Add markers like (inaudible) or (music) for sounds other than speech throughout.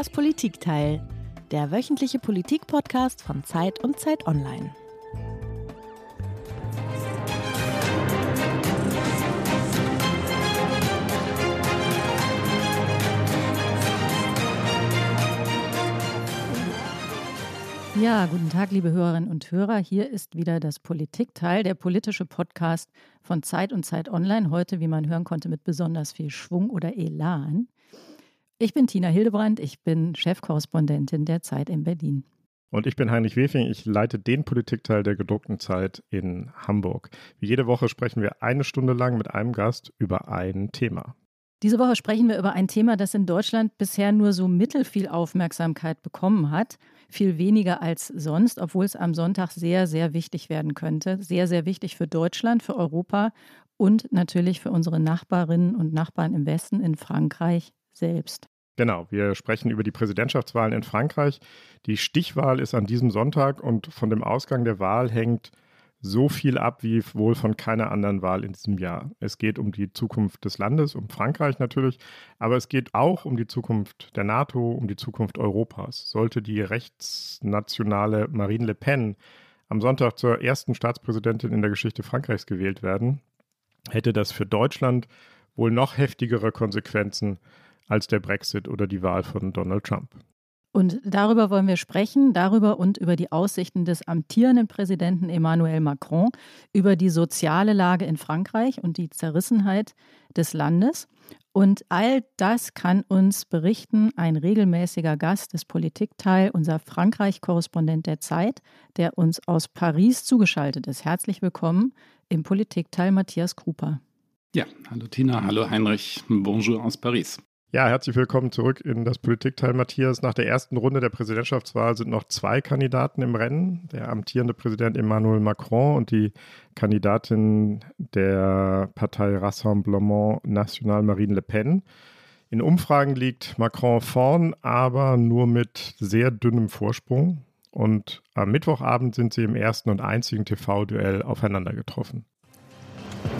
Das Politikteil, der wöchentliche Politik-Podcast von Zeit und Zeit Online. Ja, guten Tag, liebe Hörerinnen und Hörer. Hier ist wieder das Politikteil, der politische Podcast von Zeit und Zeit Online. Heute, wie man hören konnte, mit besonders viel Schwung oder Elan. Ich bin Tina Hildebrand, ich bin Chefkorrespondentin der Zeit in Berlin. Und ich bin Heinrich Wefing, ich leite den Politikteil der gedruckten Zeit in Hamburg. Wie jede Woche sprechen wir eine Stunde lang mit einem Gast über ein Thema. Diese Woche sprechen wir über ein Thema, das in Deutschland bisher nur so mittelfiel Aufmerksamkeit bekommen hat. Viel weniger als sonst, obwohl es am Sonntag sehr, sehr wichtig werden könnte. Sehr, sehr wichtig für Deutschland, für Europa und natürlich für unsere Nachbarinnen und Nachbarn im Westen, in Frankreich selbst. Genau, wir sprechen über die Präsidentschaftswahlen in Frankreich. Die Stichwahl ist an diesem Sonntag und von dem Ausgang der Wahl hängt so viel ab wie wohl von keiner anderen Wahl in diesem Jahr. Es geht um die Zukunft des Landes, um Frankreich natürlich, aber es geht auch um die Zukunft der NATO, um die Zukunft Europas. Sollte die rechtsnationale Marine Le Pen am Sonntag zur ersten Staatspräsidentin in der Geschichte Frankreichs gewählt werden, hätte das für Deutschland wohl noch heftigere Konsequenzen als der Brexit oder die Wahl von Donald Trump. Und darüber wollen wir sprechen, darüber und über die Aussichten des amtierenden Präsidenten Emmanuel Macron, über die soziale Lage in Frankreich und die Zerrissenheit des Landes. Und all das kann uns berichten ein regelmäßiger Gast des Politikteil, unser Frankreich-Korrespondent der Zeit, der uns aus Paris zugeschaltet ist. Herzlich willkommen im Politikteil Matthias Kruper. Ja, hallo Tina, hallo Heinrich, bonjour aus Paris. Ja, herzlich willkommen zurück in das Politikteil, Matthias. Nach der ersten Runde der Präsidentschaftswahl sind noch zwei Kandidaten im Rennen. Der amtierende Präsident Emmanuel Macron und die Kandidatin der Partei Rassemblement National Marine Le Pen. In Umfragen liegt Macron vorn, aber nur mit sehr dünnem Vorsprung. Und am Mittwochabend sind sie im ersten und einzigen TV-Duell aufeinander getroffen.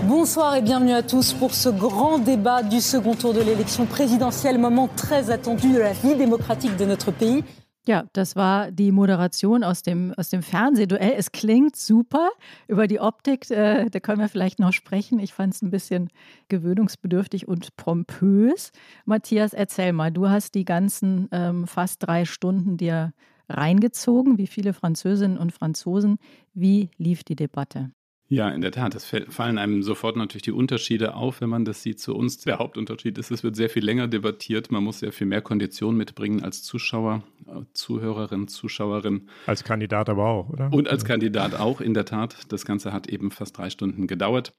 Bonsoir et bienvenue à tous pour ce grand débat du second tour de l'élection présidentielle, moment très attendu de la vie démocratique de notre pays. Ja, das war die Moderation aus dem, aus dem Fernsehduell. Es klingt super. Über die Optik, äh, da können wir vielleicht noch sprechen. Ich fand es ein bisschen gewöhnungsbedürftig und pompös. Matthias, erzähl mal, du hast die ganzen ähm, fast drei Stunden dir reingezogen, wie viele Französinnen und Franzosen. Wie lief die Debatte? Ja, in der Tat. Es fallen einem sofort natürlich die Unterschiede auf, wenn man das sieht zu uns. Der Hauptunterschied ist, es wird sehr viel länger debattiert. Man muss sehr viel mehr Konditionen mitbringen als Zuschauer, äh, Zuhörerin, Zuschauerin. Als Kandidat aber auch, oder? Und als Kandidat auch, in der Tat. Das Ganze hat eben fast drei Stunden gedauert.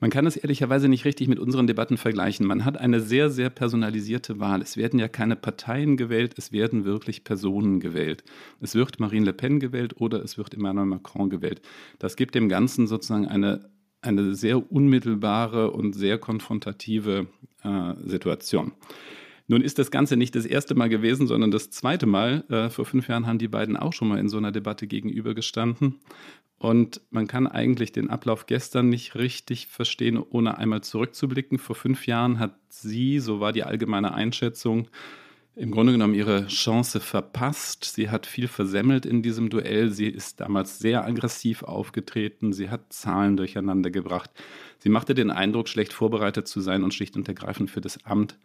Man kann es ehrlicherweise nicht richtig mit unseren Debatten vergleichen. Man hat eine sehr, sehr personalisierte Wahl. Es werden ja keine Parteien gewählt, es werden wirklich Personen gewählt. Es wird Marine Le Pen gewählt oder es wird Emmanuel Macron gewählt. Das gibt dem Ganzen sozusagen eine, eine sehr unmittelbare und sehr konfrontative äh, Situation. Nun ist das Ganze nicht das erste Mal gewesen, sondern das zweite Mal. Äh, vor fünf Jahren haben die beiden auch schon mal in so einer Debatte gegenübergestanden. Und man kann eigentlich den Ablauf gestern nicht richtig verstehen, ohne einmal zurückzublicken. Vor fünf Jahren hat sie, so war die allgemeine Einschätzung, im Grunde genommen ihre Chance verpasst. Sie hat viel versemmelt in diesem Duell. Sie ist damals sehr aggressiv aufgetreten. Sie hat Zahlen durcheinander gebracht. Sie machte den Eindruck, schlecht vorbereitet zu sein und schlicht und ergreifend für das Amt,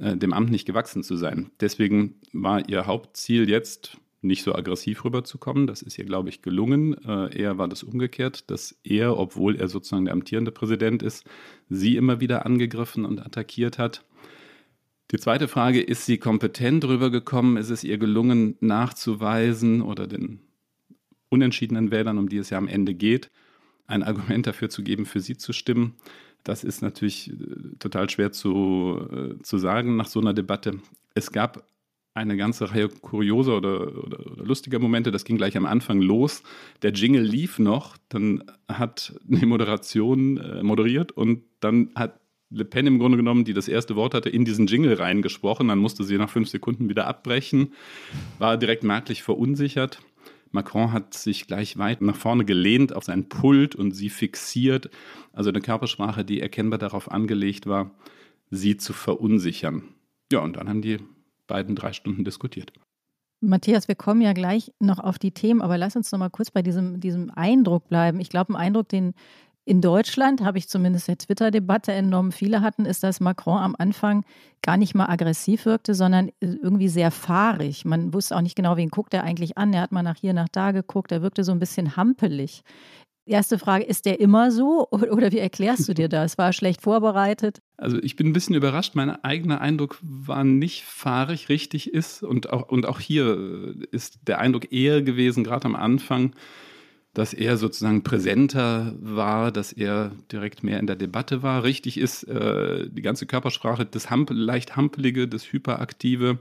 äh, dem Amt nicht gewachsen zu sein. Deswegen war ihr Hauptziel jetzt, nicht so aggressiv rüberzukommen. Das ist ihr, glaube ich, gelungen. Äh, eher war das umgekehrt, dass er, obwohl er sozusagen der amtierende Präsident ist, sie immer wieder angegriffen und attackiert hat. Die zweite Frage, ist sie kompetent rübergekommen? Ist es ihr gelungen, nachzuweisen oder den unentschiedenen Wählern, um die es ja am Ende geht, ein Argument dafür zu geben, für sie zu stimmen? Das ist natürlich äh, total schwer zu, äh, zu sagen nach so einer Debatte. Es gab eine ganze Reihe kurioser oder, oder, oder, lustiger Momente. Das ging gleich am Anfang los. Der Jingle lief noch, dann hat die Moderation äh, moderiert und dann hat Le Pen im Grunde genommen, die das erste Wort hatte, in diesen Jingle reingesprochen. Dann musste sie nach fünf Sekunden wieder abbrechen, war direkt merklich verunsichert. Macron hat sich gleich weit nach vorne gelehnt auf sein Pult und sie fixiert. Also eine Körpersprache, die erkennbar darauf angelegt war, sie zu verunsichern. Ja, und dann haben die beiden drei Stunden diskutiert. Matthias, wir kommen ja gleich noch auf die Themen, aber lass uns noch mal kurz bei diesem, diesem Eindruck bleiben. Ich glaube, ein Eindruck, den in Deutschland, habe ich zumindest der Twitter-Debatte entnommen, viele hatten, ist, dass Macron am Anfang gar nicht mal aggressiv wirkte, sondern irgendwie sehr fahrig. Man wusste auch nicht genau, wen guckt er eigentlich an. Er hat mal nach hier, nach da geguckt. Er wirkte so ein bisschen hampelig. Erste Frage, ist der immer so (laughs) oder wie erklärst du dir (laughs) das? War er schlecht vorbereitet? Also ich bin ein bisschen überrascht. Mein eigener Eindruck war nicht fahrig, richtig ist. Und auch, und auch hier ist der Eindruck eher gewesen, gerade am Anfang, dass er sozusagen präsenter war, dass er direkt mehr in der Debatte war. Richtig ist äh, die ganze Körpersprache, das Hamp leicht Hampelige, das Hyperaktive,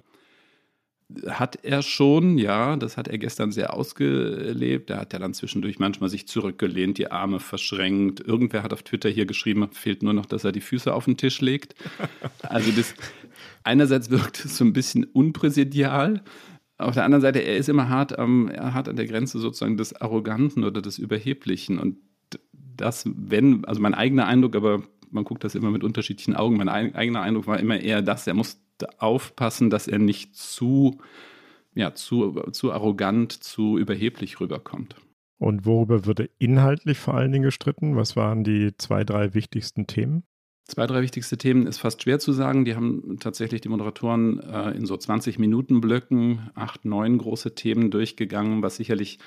hat er schon, ja, das hat er gestern sehr ausgelebt. Da hat er dann zwischendurch manchmal sich zurückgelehnt, die Arme verschränkt. Irgendwer hat auf Twitter hier geschrieben, fehlt nur noch, dass er die Füße auf den Tisch legt. Also das einerseits wirkt es so ein bisschen unpräsidial, auf der anderen Seite, er ist immer hart, ähm, hart an der Grenze sozusagen des Arroganten oder des Überheblichen. Und das, wenn, also mein eigener Eindruck, aber man guckt das immer mit unterschiedlichen Augen, mein eigener Eindruck war immer eher das, er musste aufpassen, dass er nicht zu, ja, zu, zu arrogant, zu überheblich rüberkommt. Und worüber wurde inhaltlich vor allen Dingen gestritten? Was waren die zwei, drei wichtigsten Themen? Zwei, drei wichtigste Themen ist fast schwer zu sagen. Die haben tatsächlich die Moderatoren äh, in so 20 Minuten Blöcken acht, neun große Themen durchgegangen, was sicherlich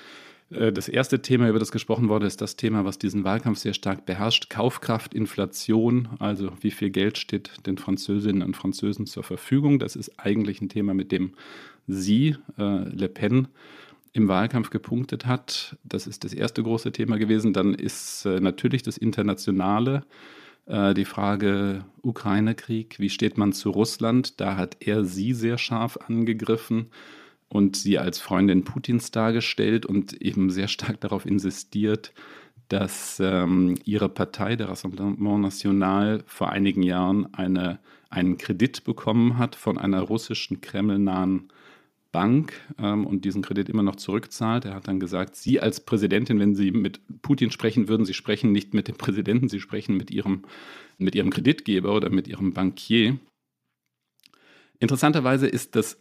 äh, das erste Thema, über das gesprochen wurde, ist das Thema, was diesen Wahlkampf sehr stark beherrscht. Kaufkraft, Inflation, also wie viel Geld steht den Französinnen und Französen zur Verfügung. Das ist eigentlich ein Thema, mit dem sie, äh, Le Pen, im Wahlkampf gepunktet hat. Das ist das erste große Thema gewesen. Dann ist äh, natürlich das Internationale äh, die Frage Ukraine-Krieg, wie steht man zu Russland? Da hat er sie sehr scharf angegriffen und sie als Freundin Putins dargestellt und eben sehr stark darauf insistiert, dass ähm, ihre Partei, der Rassemblement National, vor einigen Jahren eine, einen Kredit bekommen hat von einer russischen kremlnahen Bank ähm, und diesen Kredit immer noch zurückzahlt. Er hat dann gesagt, Sie als Präsidentin, wenn Sie mit Putin sprechen würden, Sie sprechen nicht mit dem Präsidenten, Sie sprechen mit Ihrem, mit Ihrem Kreditgeber oder mit Ihrem Bankier. Interessanterweise ist das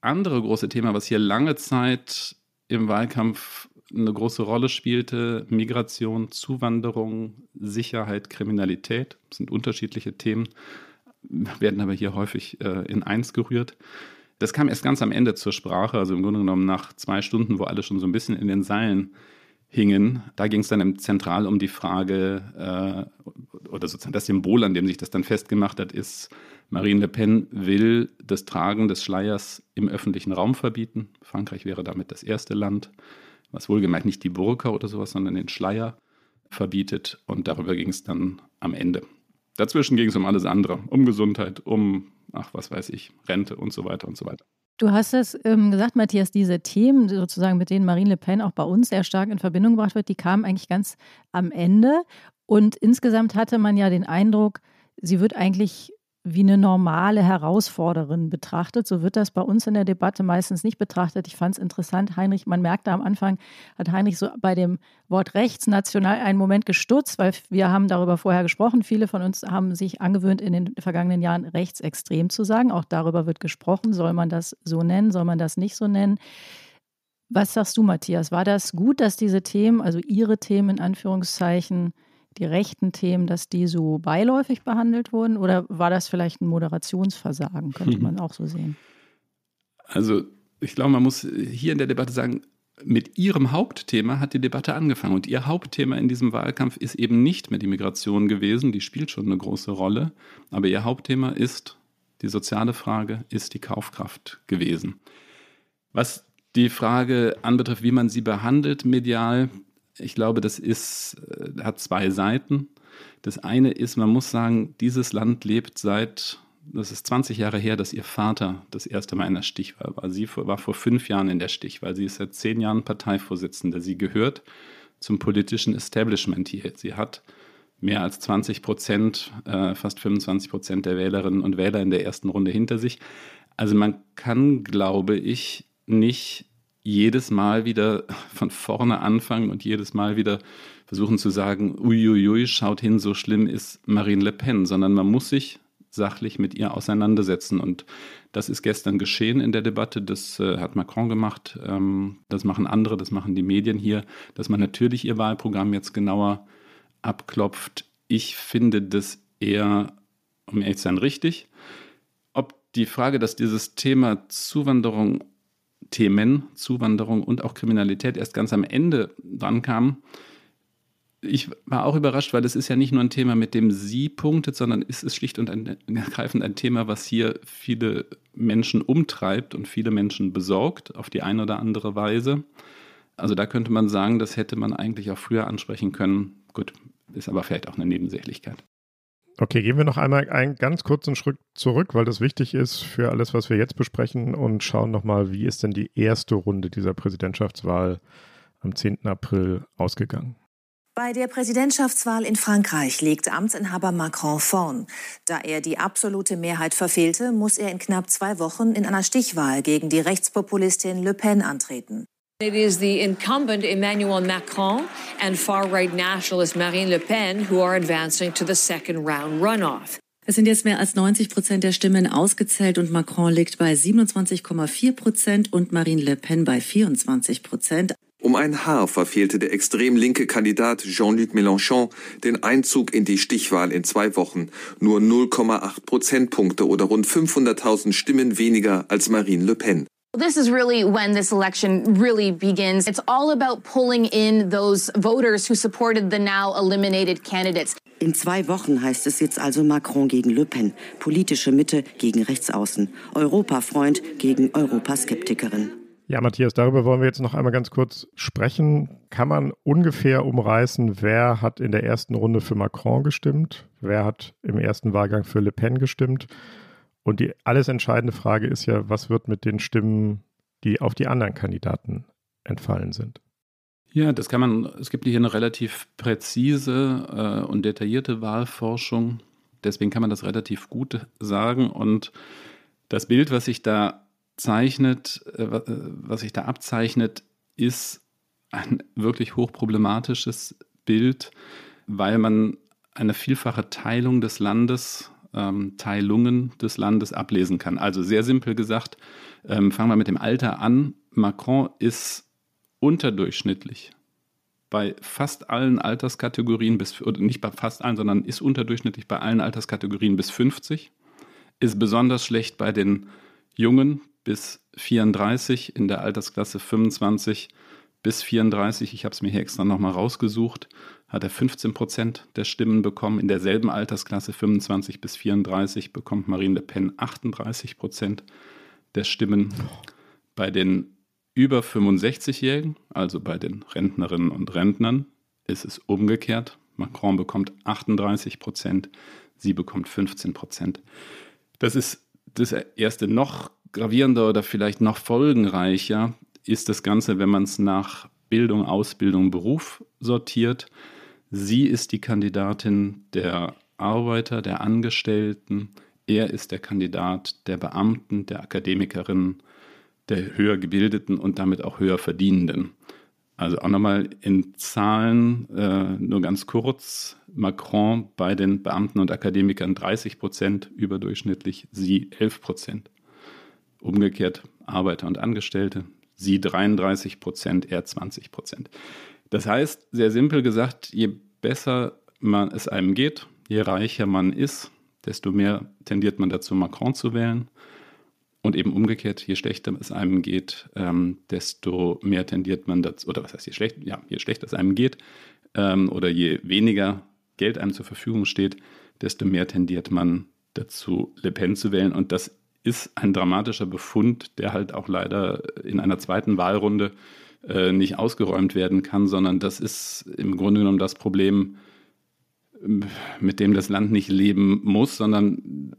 andere große Thema, was hier lange Zeit im Wahlkampf eine große Rolle spielte, Migration, Zuwanderung, Sicherheit, Kriminalität, das sind unterschiedliche Themen, werden aber hier häufig äh, in eins gerührt. Das kam erst ganz am Ende zur Sprache, also im Grunde genommen nach zwei Stunden, wo alle schon so ein bisschen in den Seilen hingen. Da ging es dann Zentral um die Frage, äh, oder sozusagen das Symbol, an dem sich das dann festgemacht hat, ist, Marine Le Pen will das Tragen des Schleiers im öffentlichen Raum verbieten. Frankreich wäre damit das erste Land, was wohlgemerkt nicht die Burka oder sowas, sondern den Schleier verbietet. Und darüber ging es dann am Ende. Dazwischen ging es um alles andere, um Gesundheit, um ach, was weiß ich, Rente und so weiter und so weiter. Du hast es ähm, gesagt, Matthias, diese Themen, sozusagen, mit denen Marine Le Pen auch bei uns sehr stark in Verbindung gebracht wird, die kamen eigentlich ganz am Ende. Und insgesamt hatte man ja den Eindruck, sie wird eigentlich wie eine normale Herausforderin betrachtet. So wird das bei uns in der Debatte meistens nicht betrachtet. Ich fand es interessant, Heinrich, man merkte am Anfang, hat Heinrich so bei dem Wort rechtsnational einen Moment gestutzt, weil wir haben darüber vorher gesprochen. Viele von uns haben sich angewöhnt, in den vergangenen Jahren rechtsextrem zu sagen. Auch darüber wird gesprochen. Soll man das so nennen? Soll man das nicht so nennen? Was sagst du, Matthias? War das gut, dass diese Themen, also Ihre Themen in Anführungszeichen, die rechten Themen, dass die so beiläufig behandelt wurden? Oder war das vielleicht ein Moderationsversagen, könnte (laughs) man auch so sehen? Also ich glaube, man muss hier in der Debatte sagen, mit ihrem Hauptthema hat die Debatte angefangen. Und ihr Hauptthema in diesem Wahlkampf ist eben nicht mehr die Migration gewesen, die spielt schon eine große Rolle. Aber ihr Hauptthema ist die soziale Frage, ist die Kaufkraft gewesen. Was die Frage anbetrifft, wie man sie behandelt medial, ich glaube, das ist, äh, hat zwei Seiten. Das eine ist, man muss sagen, dieses Land lebt seit, das ist 20 Jahre her, dass ihr Vater das erste Mal in der Stichwahl war. Sie war vor fünf Jahren in der Stichwahl. Sie ist seit zehn Jahren Parteivorsitzende. Sie gehört zum politischen Establishment hier. Sie hat mehr als 20 Prozent, äh, fast 25 Prozent der Wählerinnen und Wähler in der ersten Runde hinter sich. Also man kann, glaube ich, nicht jedes Mal wieder von vorne anfangen und jedes Mal wieder versuchen zu sagen, uiuiui, schaut hin, so schlimm ist Marine Le Pen, sondern man muss sich sachlich mit ihr auseinandersetzen. Und das ist gestern geschehen in der Debatte. Das äh, hat Macron gemacht. Ähm, das machen andere, das machen die Medien hier, dass man natürlich ihr Wahlprogramm jetzt genauer abklopft. Ich finde das eher, um ehrlich zu sein, richtig. Ob die Frage, dass dieses Thema Zuwanderung, Themen, Zuwanderung und auch Kriminalität erst ganz am Ende dran kam, ich war auch überrascht, weil es ist ja nicht nur ein Thema, mit dem sie punktet, sondern es ist schlicht und ergreifend ein Thema, was hier viele Menschen umtreibt und viele Menschen besorgt, auf die eine oder andere Weise. Also da könnte man sagen, das hätte man eigentlich auch früher ansprechen können. Gut, ist aber vielleicht auch eine Nebensächlichkeit. Okay, gehen wir noch einmal einen ganz kurzen Schritt zurück, weil das wichtig ist für alles, was wir jetzt besprechen und schauen nochmal, wie ist denn die erste Runde dieser Präsidentschaftswahl am 10. April ausgegangen. Bei der Präsidentschaftswahl in Frankreich liegt Amtsinhaber Macron vorn. Da er die absolute Mehrheit verfehlte, muss er in knapp zwei Wochen in einer Stichwahl gegen die Rechtspopulistin Le Pen antreten. It is the incumbent Emmanuel Macron and far-right nationalist Marine Le Pen who are advancing to the second round runoff. Es sind jetzt mehr als 90 Prozent der Stimmen ausgezählt und Macron liegt bei 27,4 Prozent und Marine Le Pen bei 24 Prozent. Um ein Haar verfehlte der extrem linke Kandidat Jean-Luc Mélenchon den Einzug in die Stichwahl in zwei Wochen. Nur 0,8 Prozentpunkte oder rund 500.000 Stimmen weniger als Marine Le Pen. This is really when this election really begins. It's all about pulling in those voters who supported the now eliminated candidates. In zwei Wochen heißt es jetzt also Macron gegen Le Pen, politische Mitte gegen Rechtsaußen, Europafreund gegen Europaskeptikerin. Ja, Matthias, darüber wollen wir jetzt noch einmal ganz kurz sprechen. Kann man ungefähr umreißen, wer hat in der ersten Runde für Macron gestimmt? Wer hat im ersten Wahlgang für Le Pen gestimmt? Und die alles entscheidende Frage ist ja, was wird mit den Stimmen, die auf die anderen Kandidaten entfallen sind? Ja, das kann man, es gibt hier eine relativ präzise äh, und detaillierte Wahlforschung. Deswegen kann man das relativ gut sagen. Und das Bild, was sich da zeichnet, äh, äh, was sich da abzeichnet, ist ein wirklich hochproblematisches Bild, weil man eine vielfache Teilung des Landes, ähm, Teilungen des Landes ablesen kann. Also sehr simpel gesagt, ähm, fangen wir mit dem Alter an. Macron ist unterdurchschnittlich bei fast allen Alterskategorien bis, oder nicht bei fast allen, sondern ist unterdurchschnittlich bei allen Alterskategorien bis 50, ist besonders schlecht bei den Jungen bis 34 in der Altersklasse 25 bis 34. Ich habe es mir hier extra nochmal rausgesucht. Hat er 15 Prozent der Stimmen bekommen. In derselben Altersklasse 25 bis 34 bekommt Marine Le Pen 38 Prozent der Stimmen. Bei den über 65-Jährigen, also bei den Rentnerinnen und Rentnern, ist es umgekehrt. Macron bekommt 38 Prozent, sie bekommt 15 Prozent. Das ist das erste noch gravierender oder vielleicht noch folgenreicher ist das Ganze, wenn man es nach Bildung, Ausbildung, Beruf sortiert. Sie ist die Kandidatin der Arbeiter, der Angestellten. Er ist der Kandidat der Beamten, der Akademikerinnen, der höher gebildeten und damit auch höher verdienenden. Also auch nochmal in Zahlen, äh, nur ganz kurz, Macron bei den Beamten und Akademikern 30 Prozent überdurchschnittlich, sie 11 Prozent. Umgekehrt Arbeiter und Angestellte, sie 33 Prozent, er 20 Prozent. Das heißt, sehr simpel gesagt, je besser man es einem geht, je reicher man ist, desto mehr tendiert man dazu, Macron zu wählen. Und eben umgekehrt, je schlechter es einem geht, ähm, desto mehr tendiert man dazu, oder was heißt je schlechter, ja, je schlechter es einem geht, ähm, oder je weniger Geld einem zur Verfügung steht, desto mehr tendiert man dazu, Le Pen zu wählen. Und das ist ein dramatischer Befund, der halt auch leider in einer zweiten Wahlrunde äh, nicht ausgeräumt werden kann, sondern das ist im Grunde genommen das Problem, mit dem das Land nicht leben muss, sondern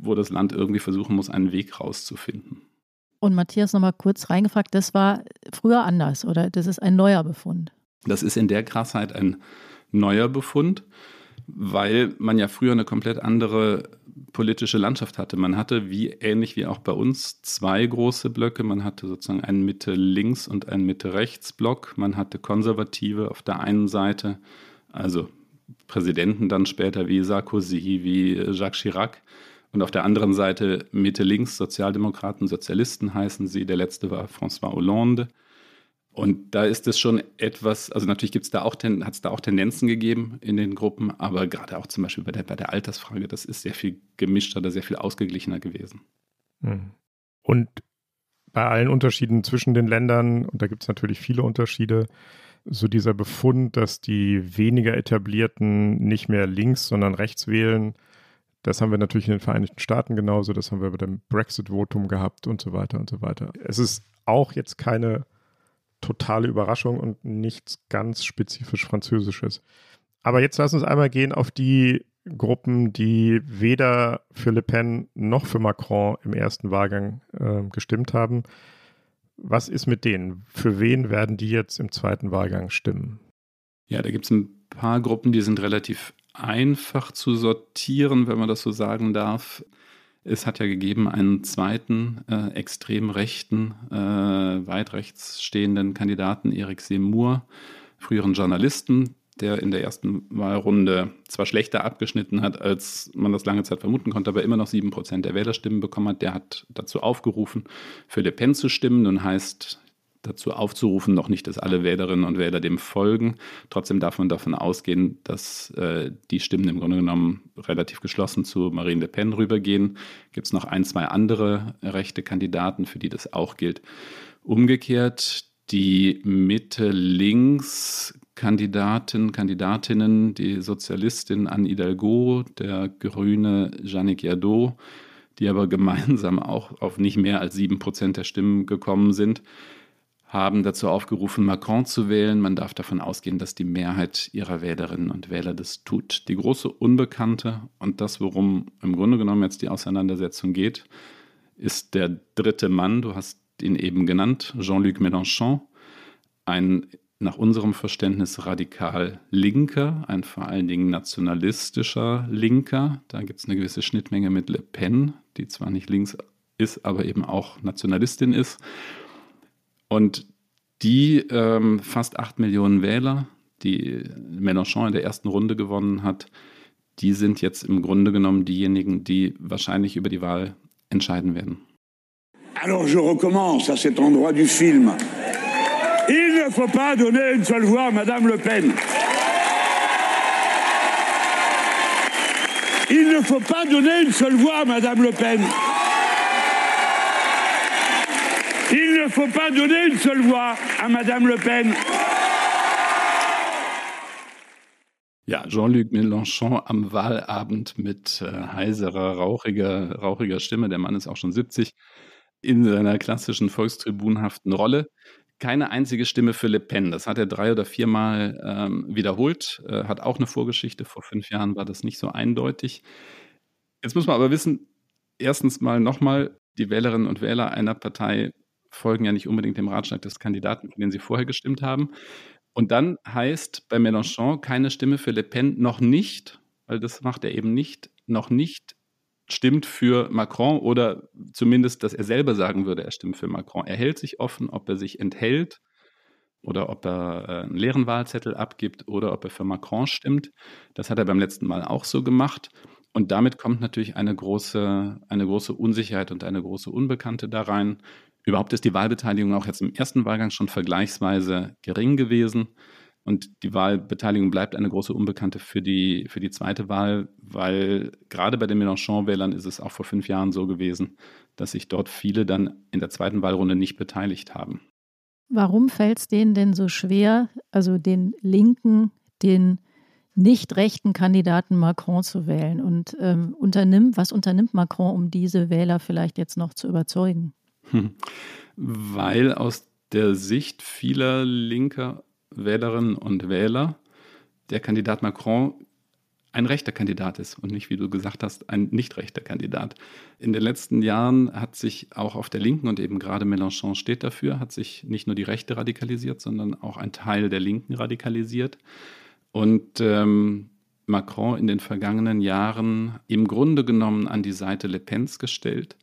wo das Land irgendwie versuchen muss, einen Weg rauszufinden. Und Matthias nochmal kurz reingefragt, das war früher anders oder das ist ein neuer Befund? Das ist in der Krassheit ein neuer Befund, weil man ja früher eine komplett andere politische Landschaft hatte. Man hatte, wie ähnlich wie auch bei uns, zwei große Blöcke. Man hatte sozusagen einen Mitte-Links- und einen Mitte-Rechts-Block. Man hatte Konservative auf der einen Seite, also Präsidenten dann später wie Sarkozy, wie Jacques Chirac Und auf der anderen Seite Mitte-Links, Sozialdemokraten, Sozialisten heißen sie. Der letzte war François Hollande. Und da ist es schon etwas, also natürlich gibt's da auch, hat es da auch Tendenzen gegeben in den Gruppen, aber gerade auch zum Beispiel bei der, bei der Altersfrage, das ist sehr viel gemischter oder sehr viel ausgeglichener gewesen. Hm. Und bei allen Unterschieden zwischen den Ländern, und da gibt es natürlich viele Unterschiede, so dieser Befund, dass die weniger etablierten nicht mehr links, sondern rechts wählen, das haben wir natürlich in den Vereinigten Staaten genauso, das haben wir bei dem Brexit-Votum gehabt und so weiter und so weiter. Es ist auch jetzt keine totale Überraschung und nichts ganz spezifisch Französisches. Aber jetzt lass uns einmal gehen auf die Gruppen, die weder für Le Pen noch für Macron im ersten Wahlgang äh, gestimmt haben. Was ist mit denen? Für wen werden die jetzt im zweiten Wahlgang stimmen? Ja, da gibt es ein paar Gruppen, die sind relativ einfach zu sortieren, wenn man das so sagen darf. Es hat ja gegeben einen zweiten äh, extrem rechten, äh, weit rechts stehenden Kandidaten, Eric Seymour, früheren Journalisten, der in der ersten Wahlrunde zwar schlechter abgeschnitten hat, als man das lange Zeit vermuten konnte, aber immer noch sieben Prozent der Wählerstimmen bekommen hat. Der hat dazu aufgerufen, für Le Pen zu stimmen. Nun heißt dazu aufzurufen, noch nicht, dass alle Wählerinnen und Wähler dem folgen. Trotzdem darf man davon ausgehen, dass äh, die Stimmen im Grunde genommen relativ geschlossen zu Marine Le Pen rübergehen. Gibt es noch ein, zwei andere rechte Kandidaten, für die das auch gilt. Umgekehrt, die Mitte-Links-Kandidaten, Kandidatinnen, die Sozialistin Anne Hidalgo, der Grüne Jannik Jadot, die aber gemeinsam auch auf nicht mehr als sieben Prozent der Stimmen gekommen sind, haben dazu aufgerufen, Macron zu wählen. Man darf davon ausgehen, dass die Mehrheit ihrer Wählerinnen und Wähler das tut. Die große Unbekannte und das, worum im Grunde genommen jetzt die Auseinandersetzung geht, ist der dritte Mann, du hast ihn eben genannt, Jean-Luc Mélenchon, ein nach unserem Verständnis radikal linker, ein vor allen Dingen nationalistischer Linker. Da gibt es eine gewisse Schnittmenge mit Le Pen, die zwar nicht links ist, aber eben auch Nationalistin ist. Und die ähm, fast acht Millionen Wähler, die Mélenchon in der ersten Runde gewonnen hat, die sind jetzt im Grunde genommen diejenigen, die wahrscheinlich über die Wahl entscheiden werden. Alors je recommence à cet endroit du film. Il ne faut pas donner une seule voix à Madame Le Pen. Il ne faut pas donner une seule voix à Madame Le Pen. Il ne faut pas donner une seule voix à Madame Le Pen. Ja, Jean-Luc Mélenchon am Wahlabend mit äh, heiserer, rauchiger, rauchiger Stimme. Der Mann ist auch schon 70 in seiner klassischen volkstribunhaften Rolle. Keine einzige Stimme für Le Pen. Das hat er drei oder viermal ähm, wiederholt. Äh, hat auch eine Vorgeschichte. Vor fünf Jahren war das nicht so eindeutig. Jetzt muss man aber wissen, erstens mal nochmal, die Wählerinnen und Wähler einer Partei folgen ja nicht unbedingt dem Ratschlag des Kandidaten, für den sie vorher gestimmt haben. Und dann heißt bei Mélenchon keine Stimme für Le Pen noch nicht, weil das macht er eben nicht, noch nicht stimmt für Macron oder zumindest, dass er selber sagen würde, er stimmt für Macron. Er hält sich offen, ob er sich enthält oder ob er äh, einen leeren Wahlzettel abgibt oder ob er für Macron stimmt. Das hat er beim letzten Mal auch so gemacht. Und damit kommt natürlich eine große, eine große Unsicherheit und eine große Unbekannte da rein. Überhaupt ist die Wahlbeteiligung auch jetzt im ersten Wahlgang schon vergleichsweise gering gewesen. Und die Wahlbeteiligung bleibt eine große Unbekannte für die, für die zweite Wahl, weil gerade bei den Mélenchon-Wählern ist es auch vor fünf Jahren so gewesen, dass sich dort viele dann in der zweiten Wahlrunde nicht beteiligt haben. Warum fällt es denen denn so schwer, also den linken, den nicht rechten Kandidaten Macron zu wählen? Und ähm, unternimmt, was unternimmt Macron, um diese Wähler vielleicht jetzt noch zu überzeugen? Weil aus der Sicht vieler linker Wählerinnen und Wähler der Kandidat Macron ein rechter Kandidat ist und nicht, wie du gesagt hast, ein nicht rechter Kandidat. In den letzten Jahren hat sich auch auf der Linken und eben gerade Mélenchon steht dafür, hat sich nicht nur die Rechte radikalisiert, sondern auch ein Teil der Linken radikalisiert. Und ähm, Macron in den vergangenen Jahren im Grunde genommen an die Seite Le Pens gestellt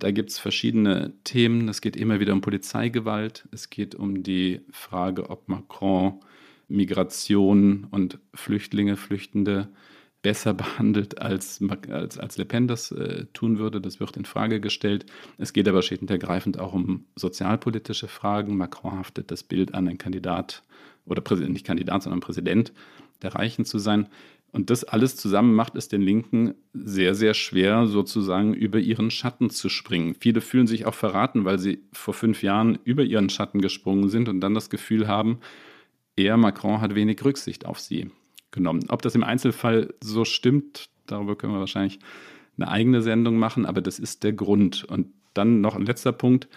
da gibt es verschiedene Themen. Es geht immer wieder um Polizeigewalt. Es geht um die Frage, ob Macron Migration und Flüchtlinge, Flüchtende besser (laughs) behandelt, als, als, als Le Pen das äh, tun würde. Das wird in Frage gestellt. Es geht aber schlicht und ergreifend auch um sozialpolitische Fragen. Macron haftet das Bild an, ein Kandidat oder Präsident, nicht Kandidat, sondern Präsident der Reichen zu sein. Und das alles zusammen macht es den Linken sehr, sehr schwer, sozusagen über ihren Schatten zu springen. Viele fühlen sich auch verraten, weil sie vor fünf Jahren über ihren Schatten gesprungen sind und dann das Gefühl haben, er, Macron, hat wenig Rücksicht auf sie genommen. Ob das im Einzelfall so stimmt, darüber können wir wahrscheinlich eine eigene Sendung machen, aber das ist der Grund. Und dann noch ein letzter Punkt,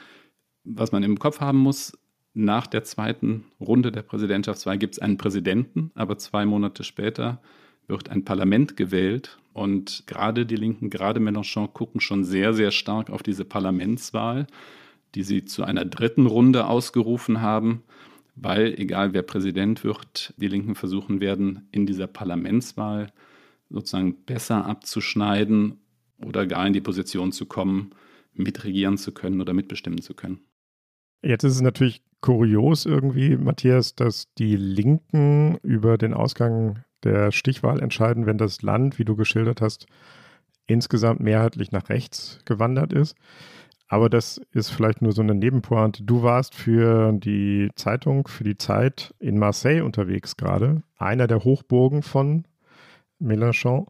was man im Kopf haben muss. Nach der zweiten Runde der Präsidentschaftswahl gibt es einen Präsidenten, aber zwei Monate später wird ein Parlament gewählt. Und gerade die Linken, gerade Mélenchon gucken schon sehr, sehr stark auf diese Parlamentswahl, die sie zu einer dritten Runde ausgerufen haben weil egal wer Präsident wird, die Linken versuchen werden, in dieser Parlamentswahl sozusagen besser abzuschneiden oder gar in die Position zu kommen, mitregieren zu können oder mitbestimmen zu können. Jetzt ist es natürlich kurios irgendwie, Matthias, dass die Linken über den Ausgang der Stichwahl entscheiden, wenn das Land, wie du geschildert hast, insgesamt mehrheitlich nach rechts gewandert ist. Aber das ist vielleicht nur so eine Nebenpointe. Du warst für die Zeitung, für die Zeit in Marseille unterwegs gerade, einer der Hochburgen von Mélenchon.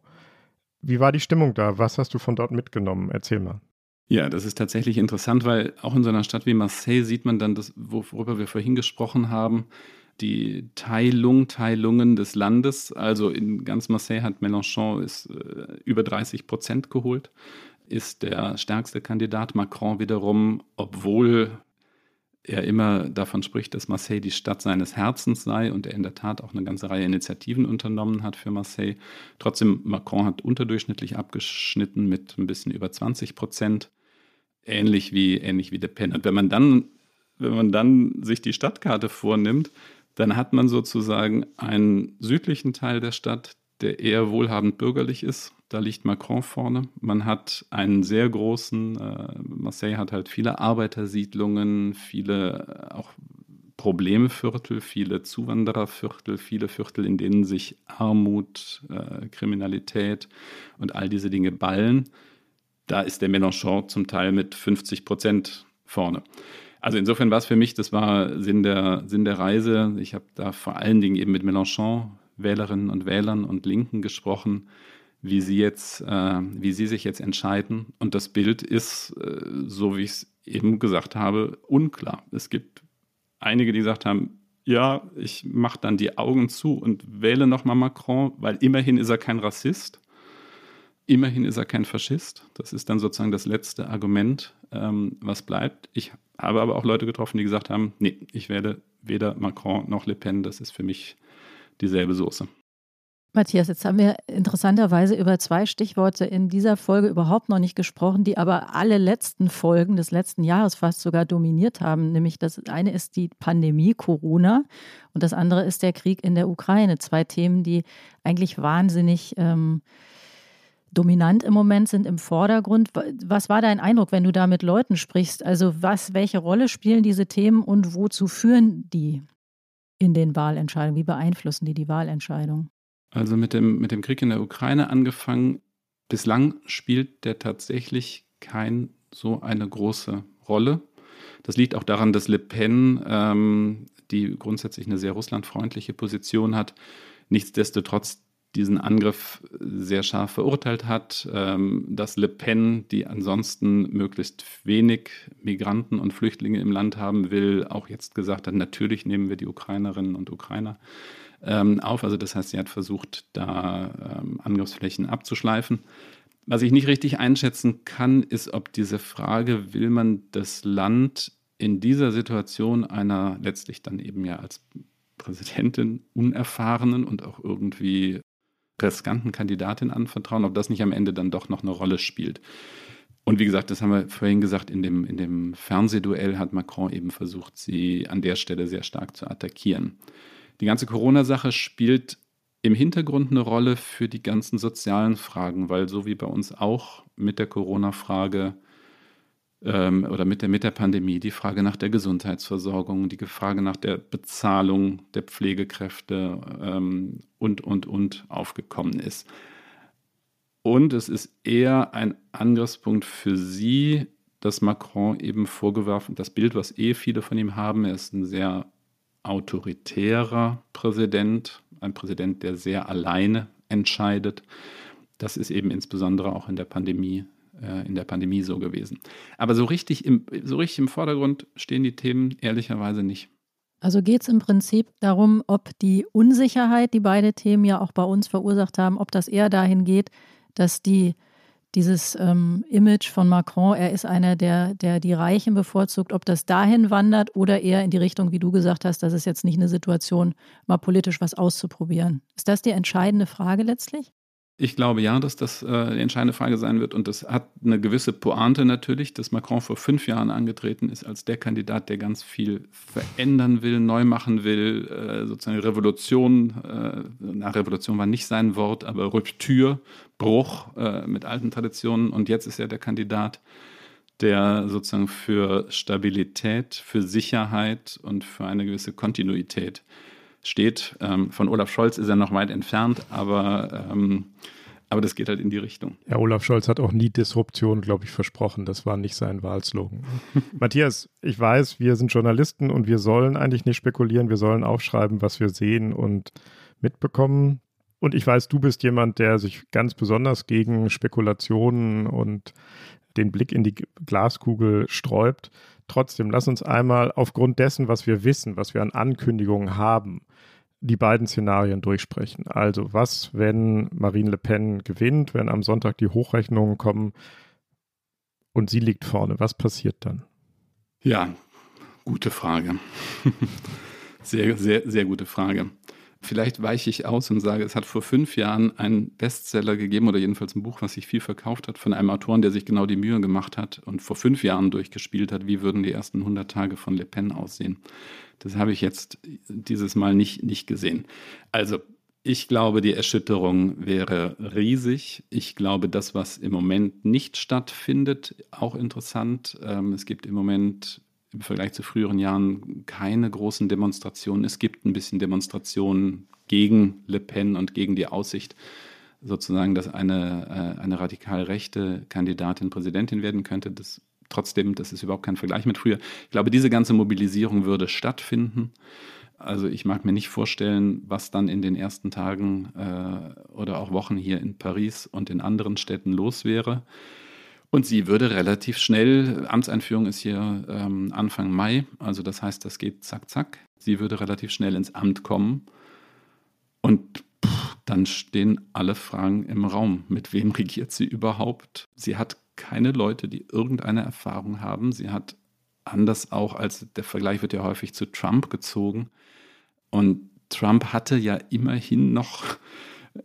Wie war die Stimmung da? Was hast du von dort mitgenommen? Erzähl mal. Ja, das ist tatsächlich interessant, weil auch in so einer Stadt wie Marseille sieht man dann das, worüber wir vorhin gesprochen haben, die Teilung, Teilungen des Landes. Also in ganz Marseille hat Mélenchon ist, äh, über 30 Prozent geholt ist der stärkste Kandidat. Macron wiederum, obwohl er immer davon spricht, dass Marseille die Stadt seines Herzens sei und er in der Tat auch eine ganze Reihe Initiativen unternommen hat für Marseille. Trotzdem, Macron hat unterdurchschnittlich abgeschnitten mit ein bisschen über 20 Prozent, ähnlich wie, ähnlich wie Le Pen. Und wenn man dann, wenn man dann sich die Stadtkarte vornimmt, dann hat man sozusagen einen südlichen Teil der Stadt, der eher wohlhabend bürgerlich ist, da liegt Macron vorne. Man hat einen sehr großen, äh, Marseille hat halt viele Arbeitersiedlungen, viele äh, auch Problemviertel, viele Zuwandererviertel, viele Viertel, in denen sich Armut, äh, Kriminalität und all diese Dinge ballen. Da ist der Mélenchon zum Teil mit 50 Prozent vorne. Also insofern war es für mich, das war Sinn der, Sinn der Reise. Ich habe da vor allen Dingen eben mit Mélenchon, Wählerinnen und Wählern und Linken gesprochen wie sie jetzt, äh, wie sie sich jetzt entscheiden. Und das Bild ist, äh, so wie ich es eben gesagt habe, unklar. Es gibt einige, die gesagt haben, ja, ich mache dann die Augen zu und wähle nochmal Macron, weil immerhin ist er kein Rassist. Immerhin ist er kein Faschist. Das ist dann sozusagen das letzte Argument, ähm, was bleibt. Ich habe aber auch Leute getroffen, die gesagt haben, nee, ich wähle weder Macron noch Le Pen. Das ist für mich dieselbe Soße. Matthias, jetzt haben wir interessanterweise über zwei Stichworte in dieser Folge überhaupt noch nicht gesprochen, die aber alle letzten Folgen des letzten Jahres fast sogar dominiert haben. Nämlich das eine ist die Pandemie Corona und das andere ist der Krieg in der Ukraine. Zwei Themen, die eigentlich wahnsinnig ähm, dominant im Moment sind im Vordergrund. Was war dein Eindruck, wenn du da mit Leuten sprichst? Also was, welche Rolle spielen diese Themen und wozu führen die in den Wahlentscheidungen? Wie beeinflussen die die Wahlentscheidung? Also mit dem, mit dem Krieg in der Ukraine angefangen. Bislang spielt der tatsächlich kein so eine große Rolle. Das liegt auch daran, dass Le Pen, ähm, die grundsätzlich eine sehr russlandfreundliche Position hat, nichtsdestotrotz diesen Angriff sehr scharf verurteilt hat, ähm, dass Le Pen, die ansonsten möglichst wenig Migranten und Flüchtlinge im Land haben will, auch jetzt gesagt hat, natürlich nehmen wir die Ukrainerinnen und Ukrainer ähm, auf. Also das heißt, sie hat versucht, da ähm, Angriffsflächen abzuschleifen. Was ich nicht richtig einschätzen kann, ist, ob diese Frage, will man das Land in dieser Situation einer letztlich dann eben ja als Präsidentin unerfahrenen und auch irgendwie riskanten Kandidatin anvertrauen, ob das nicht am Ende dann doch noch eine Rolle spielt. Und wie gesagt, das haben wir vorhin gesagt, in dem, in dem Fernsehduell hat Macron eben versucht, sie an der Stelle sehr stark zu attackieren. Die ganze Corona-Sache spielt im Hintergrund eine Rolle für die ganzen sozialen Fragen, weil so wie bei uns auch mit der Corona-Frage ähm, oder mit der, mit der Pandemie die Frage nach der Gesundheitsversorgung, die Frage nach der Bezahlung der Pflegekräfte ähm, und, und, und aufgekommen ist. Und es ist eher ein Angriffspunkt für sie, dass Macron eben vorgeworfen, das Bild, was eh viele von ihm haben, er ist ein sehr autoritärer Präsident, ein Präsident, der sehr alleine entscheidet. Das ist eben insbesondere auch in der Pandemie, äh, in der Pandemie so gewesen. Aber so richtig, im, so richtig im Vordergrund stehen die Themen ehrlicherweise nicht. Also geht es im Prinzip darum, ob die Unsicherheit, die beide Themen ja auch bei uns verursacht haben, ob das eher dahin geht, dass die dieses ähm, Image von Macron, er ist einer, der, der die Reichen bevorzugt, ob das dahin wandert oder eher in die Richtung, wie du gesagt hast, das ist jetzt nicht eine Situation, mal politisch was auszuprobieren. Ist das die entscheidende Frage letztlich? Ich glaube ja, dass das äh, die entscheidende Frage sein wird. Und das hat eine gewisse Pointe natürlich, dass Macron vor fünf Jahren angetreten ist als der Kandidat, der ganz viel verändern will, neu machen will, äh, sozusagen Revolution, äh, na, Revolution war nicht sein Wort, aber Ruptur, Bruch äh, mit alten Traditionen. Und jetzt ist er der Kandidat, der sozusagen für Stabilität, für Sicherheit und für eine gewisse Kontinuität steht. Ähm, von Olaf Scholz ist er noch weit entfernt, aber, ähm, aber das geht halt in die Richtung. Ja, Olaf Scholz hat auch nie Disruption, glaube ich, versprochen. Das war nicht sein Wahlslogan. (laughs) Matthias, ich weiß, wir sind Journalisten und wir sollen eigentlich nicht spekulieren. Wir sollen aufschreiben, was wir sehen und mitbekommen. Und ich weiß, du bist jemand, der sich ganz besonders gegen Spekulationen und den Blick in die Glaskugel sträubt. Trotzdem, lass uns einmal aufgrund dessen, was wir wissen, was wir an Ankündigungen haben, die beiden Szenarien durchsprechen. Also was, wenn Marine Le Pen gewinnt, wenn am Sonntag die Hochrechnungen kommen und sie liegt vorne, was passiert dann? Ja, gute Frage. (laughs) sehr, sehr, sehr gute Frage. Vielleicht weiche ich aus und sage, es hat vor fünf Jahren einen Bestseller gegeben oder jedenfalls ein Buch, was sich viel verkauft hat, von einem Autoren, der sich genau die Mühe gemacht hat und vor fünf Jahren durchgespielt hat, wie würden die ersten 100 Tage von Le Pen aussehen. Das habe ich jetzt dieses Mal nicht, nicht gesehen. Also ich glaube, die Erschütterung wäre riesig. Ich glaube, das, was im Moment nicht stattfindet, auch interessant. Ähm, es gibt im Moment im Vergleich zu früheren Jahren keine großen Demonstrationen. Es gibt ein bisschen Demonstrationen gegen Le Pen und gegen die Aussicht, sozusagen, dass eine, äh, eine radikal rechte Kandidatin Präsidentin werden könnte. Das, trotzdem, das ist überhaupt kein Vergleich mit früher. Ich glaube, diese ganze Mobilisierung würde stattfinden. Also ich mag mir nicht vorstellen, was dann in den ersten Tagen äh, oder auch Wochen hier in Paris und in anderen Städten los wäre. Und sie würde relativ schnell, Amtseinführung ist hier ähm, Anfang Mai, also das heißt, das geht zack, zack. Sie würde relativ schnell ins Amt kommen. Und pff, dann stehen alle Fragen im Raum. Mit wem regiert sie überhaupt? Sie hat keine Leute, die irgendeine Erfahrung haben. Sie hat anders auch als der Vergleich wird ja häufig zu Trump gezogen. Und Trump hatte ja immerhin noch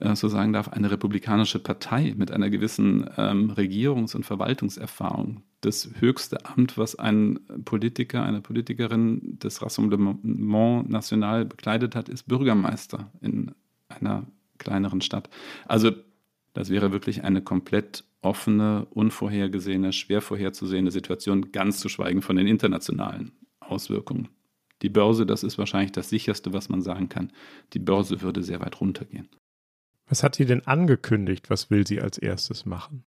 äh, so sagen darf, eine republikanische Partei mit einer gewissen ähm, Regierungs- und Verwaltungserfahrung. Das höchste Amt, was ein Politiker, eine Politikerin des Rassemblement National bekleidet hat, ist Bürgermeister in einer kleineren Stadt. Also das wäre wirklich eine komplett offene, unvorhergesehene, schwer vorherzusehende Situation, ganz zu schweigen von den internationalen Auswirkungen. Die Börse, das ist wahrscheinlich das sicherste, was man sagen kann. Die Börse würde sehr weit runtergehen. Was hat sie denn angekündigt? Was will sie als erstes machen?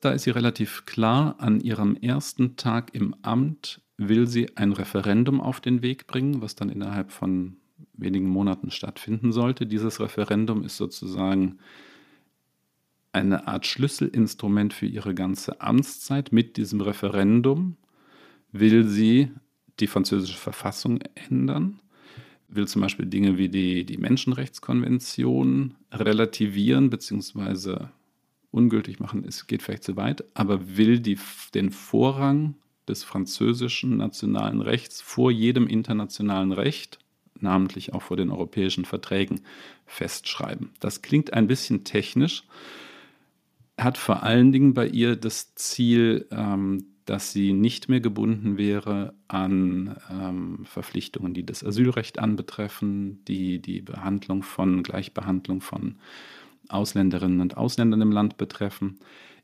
Da ist sie relativ klar. An ihrem ersten Tag im Amt will sie ein Referendum auf den Weg bringen, was dann innerhalb von wenigen Monaten stattfinden sollte. Dieses Referendum ist sozusagen eine Art Schlüsselinstrument für ihre ganze Amtszeit. Mit diesem Referendum will sie die französische Verfassung ändern will zum Beispiel Dinge wie die, die Menschenrechtskonvention relativieren bzw. ungültig machen, es geht vielleicht zu weit, aber will die, den Vorrang des französischen nationalen Rechts vor jedem internationalen Recht, namentlich auch vor den europäischen Verträgen, festschreiben. Das klingt ein bisschen technisch, hat vor allen Dingen bei ihr das Ziel, ähm, dass sie nicht mehr gebunden wäre an ähm, Verpflichtungen, die das Asylrecht anbetreffen, die die Behandlung von Gleichbehandlung von Ausländerinnen und Ausländern im Land betreffen,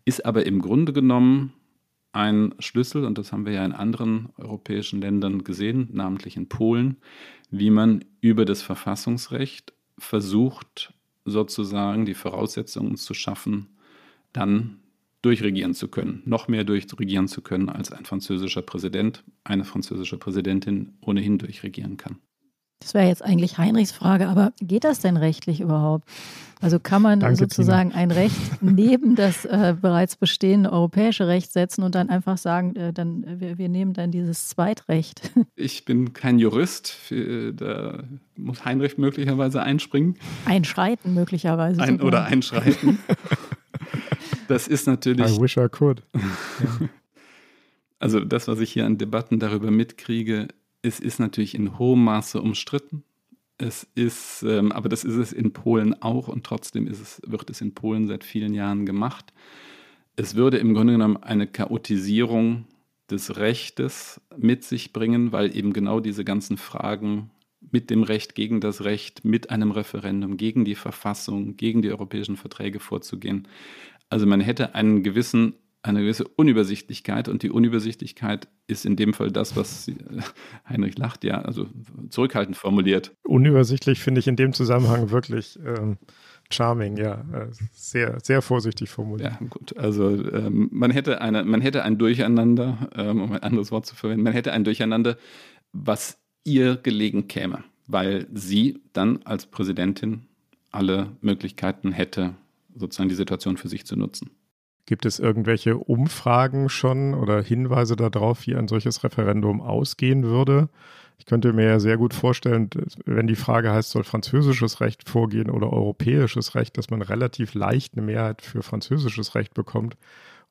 ist aber im Grunde genommen ein Schlüssel, und das haben wir ja in anderen europäischen Ländern gesehen, namentlich in Polen, wie man über das Verfassungsrecht versucht, sozusagen die Voraussetzungen zu schaffen, dann durchregieren zu können, noch mehr durchregieren zu können, als ein französischer Präsident, eine französische Präsidentin ohnehin durchregieren kann. Das wäre jetzt eigentlich Heinrichs Frage, aber geht das denn rechtlich überhaupt? Also kann man Danke, sozusagen Tina. ein Recht (laughs) neben das äh, bereits bestehende europäische Recht setzen und dann einfach sagen, äh, dann äh, wir, wir, nehmen dann dieses Zweitrecht? (laughs) Ich bin kein Jurist, für, da muss Heinrich möglicherweise einspringen. Einschreiten möglicherweise. Ein, oder einschreiten. (laughs) das ist natürlich. I wish I could. (laughs) Also das, was ich hier an Debatten darüber mitkriege, es ist natürlich in hohem Maße umstritten. Es ist, ähm, aber das ist es in Polen auch und trotzdem ist es, wird es in Polen seit vielen Jahren gemacht. Es würde im Grunde genommen eine Chaotisierung des Rechtes mit sich bringen, weil eben genau diese ganzen Fragen mit dem Recht gegen das Recht, mit einem Referendum gegen die Verfassung, gegen die europäischen Verträge vorzugehen. Also man hätte einen gewissen eine gewisse Unübersichtlichkeit und die Unübersichtlichkeit ist in dem Fall das, was äh, Heinrich Lacht ja also zurückhaltend formuliert. Unübersichtlich finde ich in dem Zusammenhang wirklich ähm, charming, ja, äh, sehr sehr vorsichtig formuliert. Ja, gut, also ähm, man hätte eine man hätte ein Durcheinander, ähm, um ein anderes Wort zu verwenden, man hätte ein Durcheinander, was ihr gelegen käme, weil sie dann als Präsidentin alle Möglichkeiten hätte, sozusagen die Situation für sich zu nutzen. Gibt es irgendwelche Umfragen schon oder Hinweise darauf, wie ein solches Referendum ausgehen würde? Ich könnte mir ja sehr gut vorstellen, wenn die Frage heißt, soll französisches Recht vorgehen oder europäisches Recht, dass man relativ leicht eine Mehrheit für französisches Recht bekommt.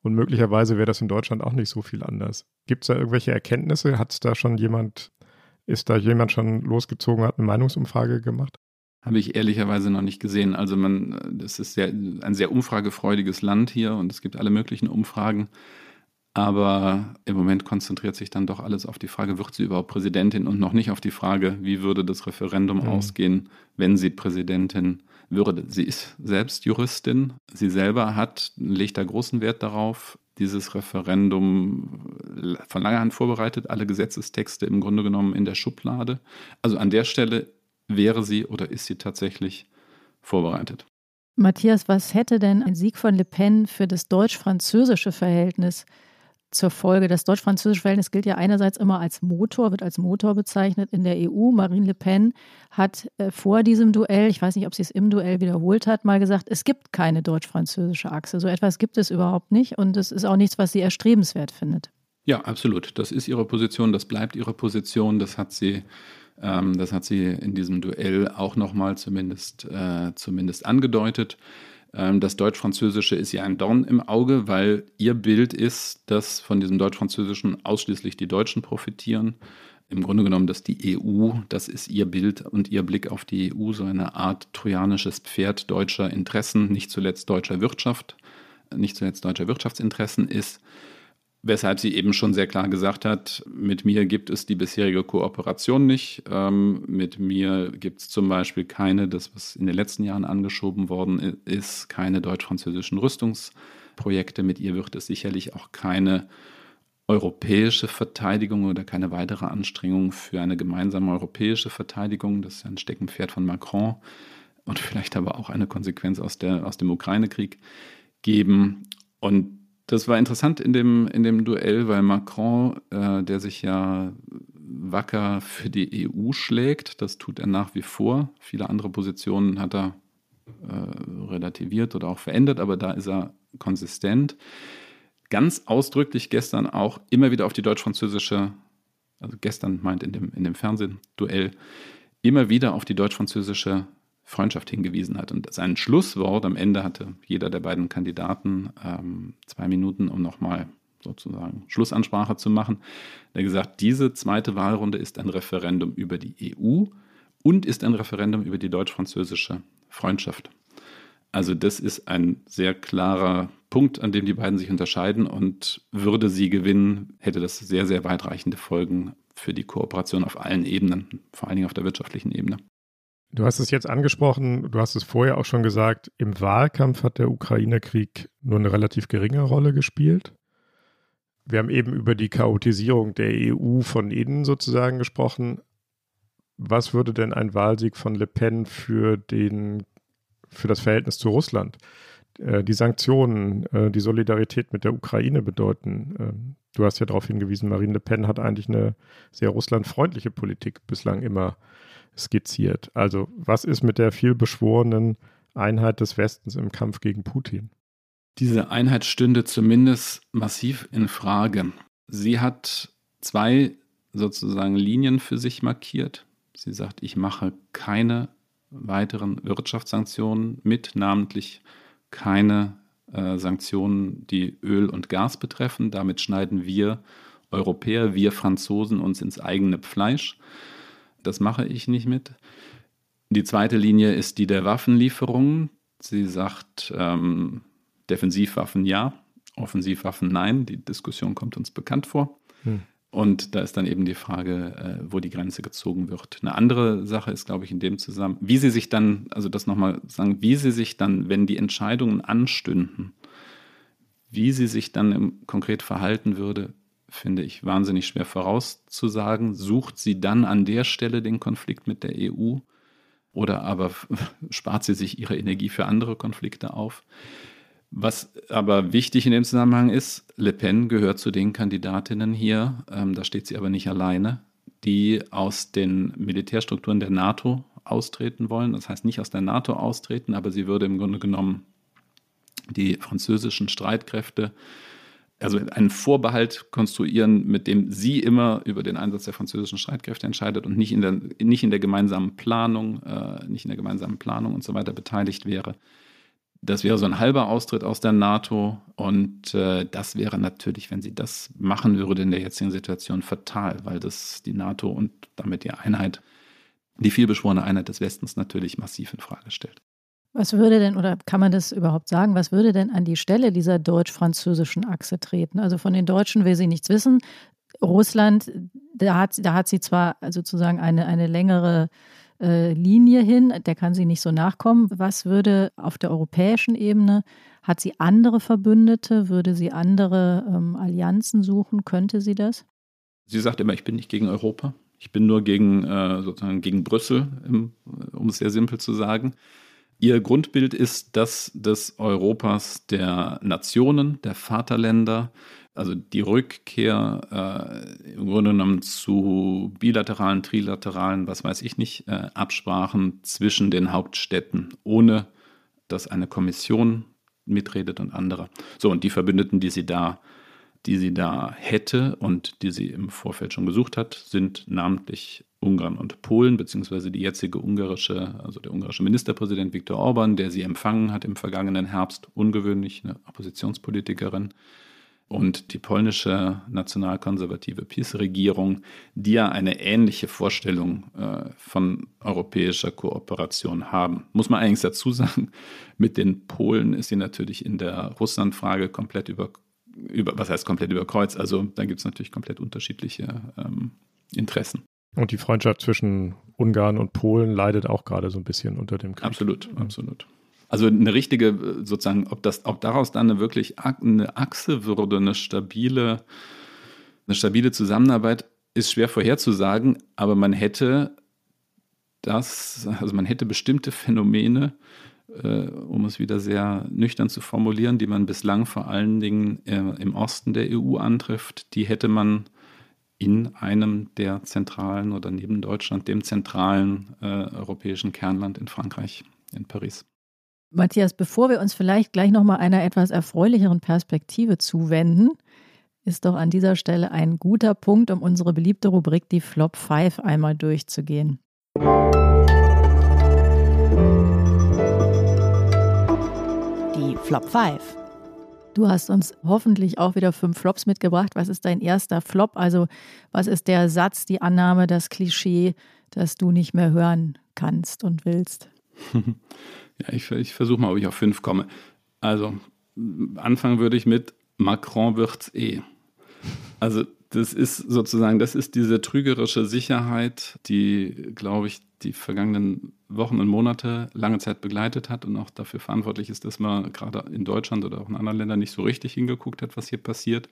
Und möglicherweise wäre das in Deutschland auch nicht so viel anders. Gibt es da irgendwelche Erkenntnisse? Hat es da schon jemand, ist da jemand schon losgezogen, hat eine Meinungsumfrage gemacht? Habe ich ehrlicherweise noch nicht gesehen. Also man, das ist sehr, ein sehr umfragefreudiges Land hier und es gibt alle möglichen Umfragen. Aber im Moment konzentriert sich dann doch alles auf die Frage, wird sie überhaupt Präsidentin und noch nicht auf die Frage, wie würde das Referendum mhm. ausgehen, wenn sie Präsidentin würde. Sie ist selbst Juristin. Sie selber hat, legt da großen Wert darauf, dieses Referendum von langer Hand vorbereitet, alle Gesetzestexte im Grunde genommen in der Schublade. Also an der Stelle wäre sie oder ist sie tatsächlich vorbereitet. Matthias, was hätte denn ein Sieg von Le Pen für das deutsch-französische Verhältnis zur Folge? Das deutsch-französische Verhältnis gilt ja einerseits immer als Motor, wird als Motor bezeichnet in der EU. Marine Le Pen hat äh, vor diesem Duell, ich weiß nicht, ob sie es im Duell wiederholt hat, mal gesagt, es gibt keine deutsch-französische Achse. So etwas gibt es überhaupt nicht und es ist auch nichts, was sie erstrebenswert findet. Ja, absolut. Das ist ihre Position, das bleibt ihre Position, das hat sie ähm, das hat sie in diesem Duell auch nochmal zumindest, äh, zumindest angedeutet. Ähm, das Deutsch-Französische ist ja ein Dorn im Auge, weil ihr Bild ist, dass von diesem Deutsch-Französischen ausschließlich die Deutschen profitieren. Im Grunde genommen, dass die EU, das ist ihr Bild und ihr Blick auf die EU, so eine Art trojanisches Pferd deutscher Interessen, nicht zuletzt deutscher Wirtschaft, nicht zuletzt deutscher Wirtschaftsinteressen ist. Weshalb sie eben schon sehr klar gesagt hat, mit mir gibt es die bisherige Kooperation nicht. Ähm, mit mir gibt es zum Beispiel keine, das was in den letzten Jahren angeschoben worden ist, keine deutsch-französischen Rüstungsprojekte. Mit ihr wird es sicherlich auch keine europäische Verteidigung oder keine weitere Anstrengung für eine gemeinsame europäische Verteidigung. Das ist ein Steckenpferd von Macron und vielleicht aber auch eine Konsequenz aus, der, aus dem Ukraine-Krieg geben. Und das war interessant in dem, in dem Duell, weil Macron, äh, der sich ja wacker für die EU schlägt, das tut er nach wie vor. Viele andere Positionen hat er äh, relativiert oder auch verändert, aber da ist er konsistent. Ganz ausdrücklich gestern auch immer wieder auf die deutsch-französische, also gestern meint in dem, in dem Fernsehduell, immer wieder auf die deutsch-französische Freundschaft hingewiesen hat. Und sein Schlusswort am Ende hatte jeder der beiden Kandidaten ähm, zwei Minuten, um nochmal sozusagen Schlussansprache zu machen. Er hat gesagt, diese zweite Wahlrunde ist ein Referendum über die EU und ist ein Referendum über die deutsch-französische Freundschaft. Also das ist ein sehr klarer Punkt, an dem die beiden sich unterscheiden und würde sie gewinnen, hätte das sehr, sehr weitreichende Folgen für die Kooperation auf allen Ebenen, vor allen Dingen auf der wirtschaftlichen Ebene. Du hast es jetzt angesprochen, du hast es vorher auch schon gesagt, im Wahlkampf hat der Ukraine-Krieg nur eine relativ geringe Rolle gespielt. Wir haben eben über die Chaotisierung der EU von innen sozusagen gesprochen. Was würde denn ein Wahlsieg von Le Pen für, den, für das Verhältnis zu Russland äh, die Sanktionen, äh, die Solidarität mit der Ukraine bedeuten. Ähm, du hast ja darauf hingewiesen, Marine Le Pen hat eigentlich eine sehr russlandfreundliche Politik bislang immer skizziert. Also was ist mit der vielbeschworenen Einheit des Westens im Kampf gegen Putin? Diese Einheit stünde zumindest massiv in Frage. Sie hat zwei sozusagen Linien für sich markiert. Sie sagt, ich mache keine weiteren Wirtschaftssanktionen mit, namentlich keine äh, Sanktionen, die Öl und Gas betreffen. Damit schneiden wir Europäer, wir Franzosen uns ins eigene Fleisch. Das mache ich nicht mit. Die zweite Linie ist die der Waffenlieferungen. Sie sagt, ähm, Defensivwaffen ja, Offensivwaffen nein. Die Diskussion kommt uns bekannt vor. Hm. Und da ist dann eben die Frage, äh, wo die Grenze gezogen wird. Eine andere Sache ist, glaube ich, in dem Zusammenhang, wie sie sich dann, also das nochmal sagen, wie sie sich dann, wenn die Entscheidungen anstünden, wie sie sich dann im, konkret verhalten würde, finde ich wahnsinnig schwer vorauszusagen. Sucht sie dann an der Stelle den Konflikt mit der EU oder aber (laughs) spart sie sich ihre Energie für andere Konflikte auf? Was aber wichtig in dem Zusammenhang ist, Le Pen gehört zu den Kandidatinnen hier, ähm, da steht sie aber nicht alleine, die aus den Militärstrukturen der NATO austreten wollen. Das heißt nicht aus der NATO austreten, aber sie würde im Grunde genommen die französischen Streitkräfte, also einen Vorbehalt konstruieren, mit dem sie immer über den Einsatz der französischen Streitkräfte entscheidet und nicht in der, nicht in der gemeinsamen Planung, äh, nicht in der gemeinsamen Planung und so weiter beteiligt wäre. Das wäre so ein halber Austritt aus der NATO und äh, das wäre natürlich, wenn sie das machen würde in der jetzigen Situation, fatal, weil das die NATO und damit die Einheit, die vielbeschworene Einheit des Westens natürlich massiv in Frage stellt. Was würde denn, oder kann man das überhaupt sagen, was würde denn an die Stelle dieser deutsch-französischen Achse treten? Also von den Deutschen will sie nichts wissen. Russland, da hat, da hat sie zwar sozusagen eine, eine längere äh, Linie hin, der kann sie nicht so nachkommen. Was würde auf der europäischen Ebene, hat sie andere Verbündete, würde sie andere ähm, Allianzen suchen, könnte sie das? Sie sagt immer, ich bin nicht gegen Europa, ich bin nur gegen, äh, sozusagen gegen Brüssel, im, um es sehr simpel zu sagen. Ihr Grundbild ist das des Europas der Nationen, der Vaterländer, also die Rückkehr äh, im Grunde genommen zu bilateralen, trilateralen, was weiß ich nicht, äh, Absprachen zwischen den Hauptstädten, ohne dass eine Kommission mitredet und andere. So, und die Verbündeten, die sie da, die sie da hätte und die sie im Vorfeld schon gesucht hat, sind namentlich Ungarn und Polen, beziehungsweise die jetzige ungarische, also der ungarische Ministerpräsident Viktor Orban, der sie empfangen hat im vergangenen Herbst, ungewöhnlich, eine Oppositionspolitikerin und die polnische nationalkonservative PiS-Regierung, die ja eine ähnliche Vorstellung äh, von europäischer Kooperation haben. Muss man eigentlich dazu sagen, mit den Polen ist sie natürlich in der Russlandfrage komplett über, über was heißt komplett über Kreuz? Also da gibt es natürlich komplett unterschiedliche ähm, Interessen. Und die Freundschaft zwischen Ungarn und Polen leidet auch gerade so ein bisschen unter dem Krieg. Absolut, absolut. Also eine richtige, sozusagen, ob das, ob daraus dann eine wirklich eine Achse würde, eine stabile, eine stabile Zusammenarbeit, ist schwer vorherzusagen, aber man hätte das, also man hätte bestimmte Phänomene, äh, um es wieder sehr nüchtern zu formulieren, die man bislang vor allen Dingen äh, im Osten der EU antrifft, die hätte man in einem der zentralen oder neben Deutschland dem zentralen äh, europäischen Kernland in Frankreich, in Paris. Matthias, bevor wir uns vielleicht gleich nochmal einer etwas erfreulicheren Perspektive zuwenden, ist doch an dieser Stelle ein guter Punkt, um unsere beliebte Rubrik die Flop 5 einmal durchzugehen. Die Flop 5. Du hast uns hoffentlich auch wieder fünf Flops mitgebracht. Was ist dein erster Flop? Also, was ist der Satz, die Annahme, das Klischee, das du nicht mehr hören kannst und willst? (laughs) Ja, ich, ich versuche mal, ob ich auf fünf komme. Also, anfangen würde ich mit Macron wird's eh. Also, das ist sozusagen, das ist diese trügerische Sicherheit, die, glaube ich, die vergangenen Wochen und Monate lange Zeit begleitet hat und auch dafür verantwortlich ist, dass man gerade in Deutschland oder auch in anderen Ländern nicht so richtig hingeguckt hat, was hier passiert.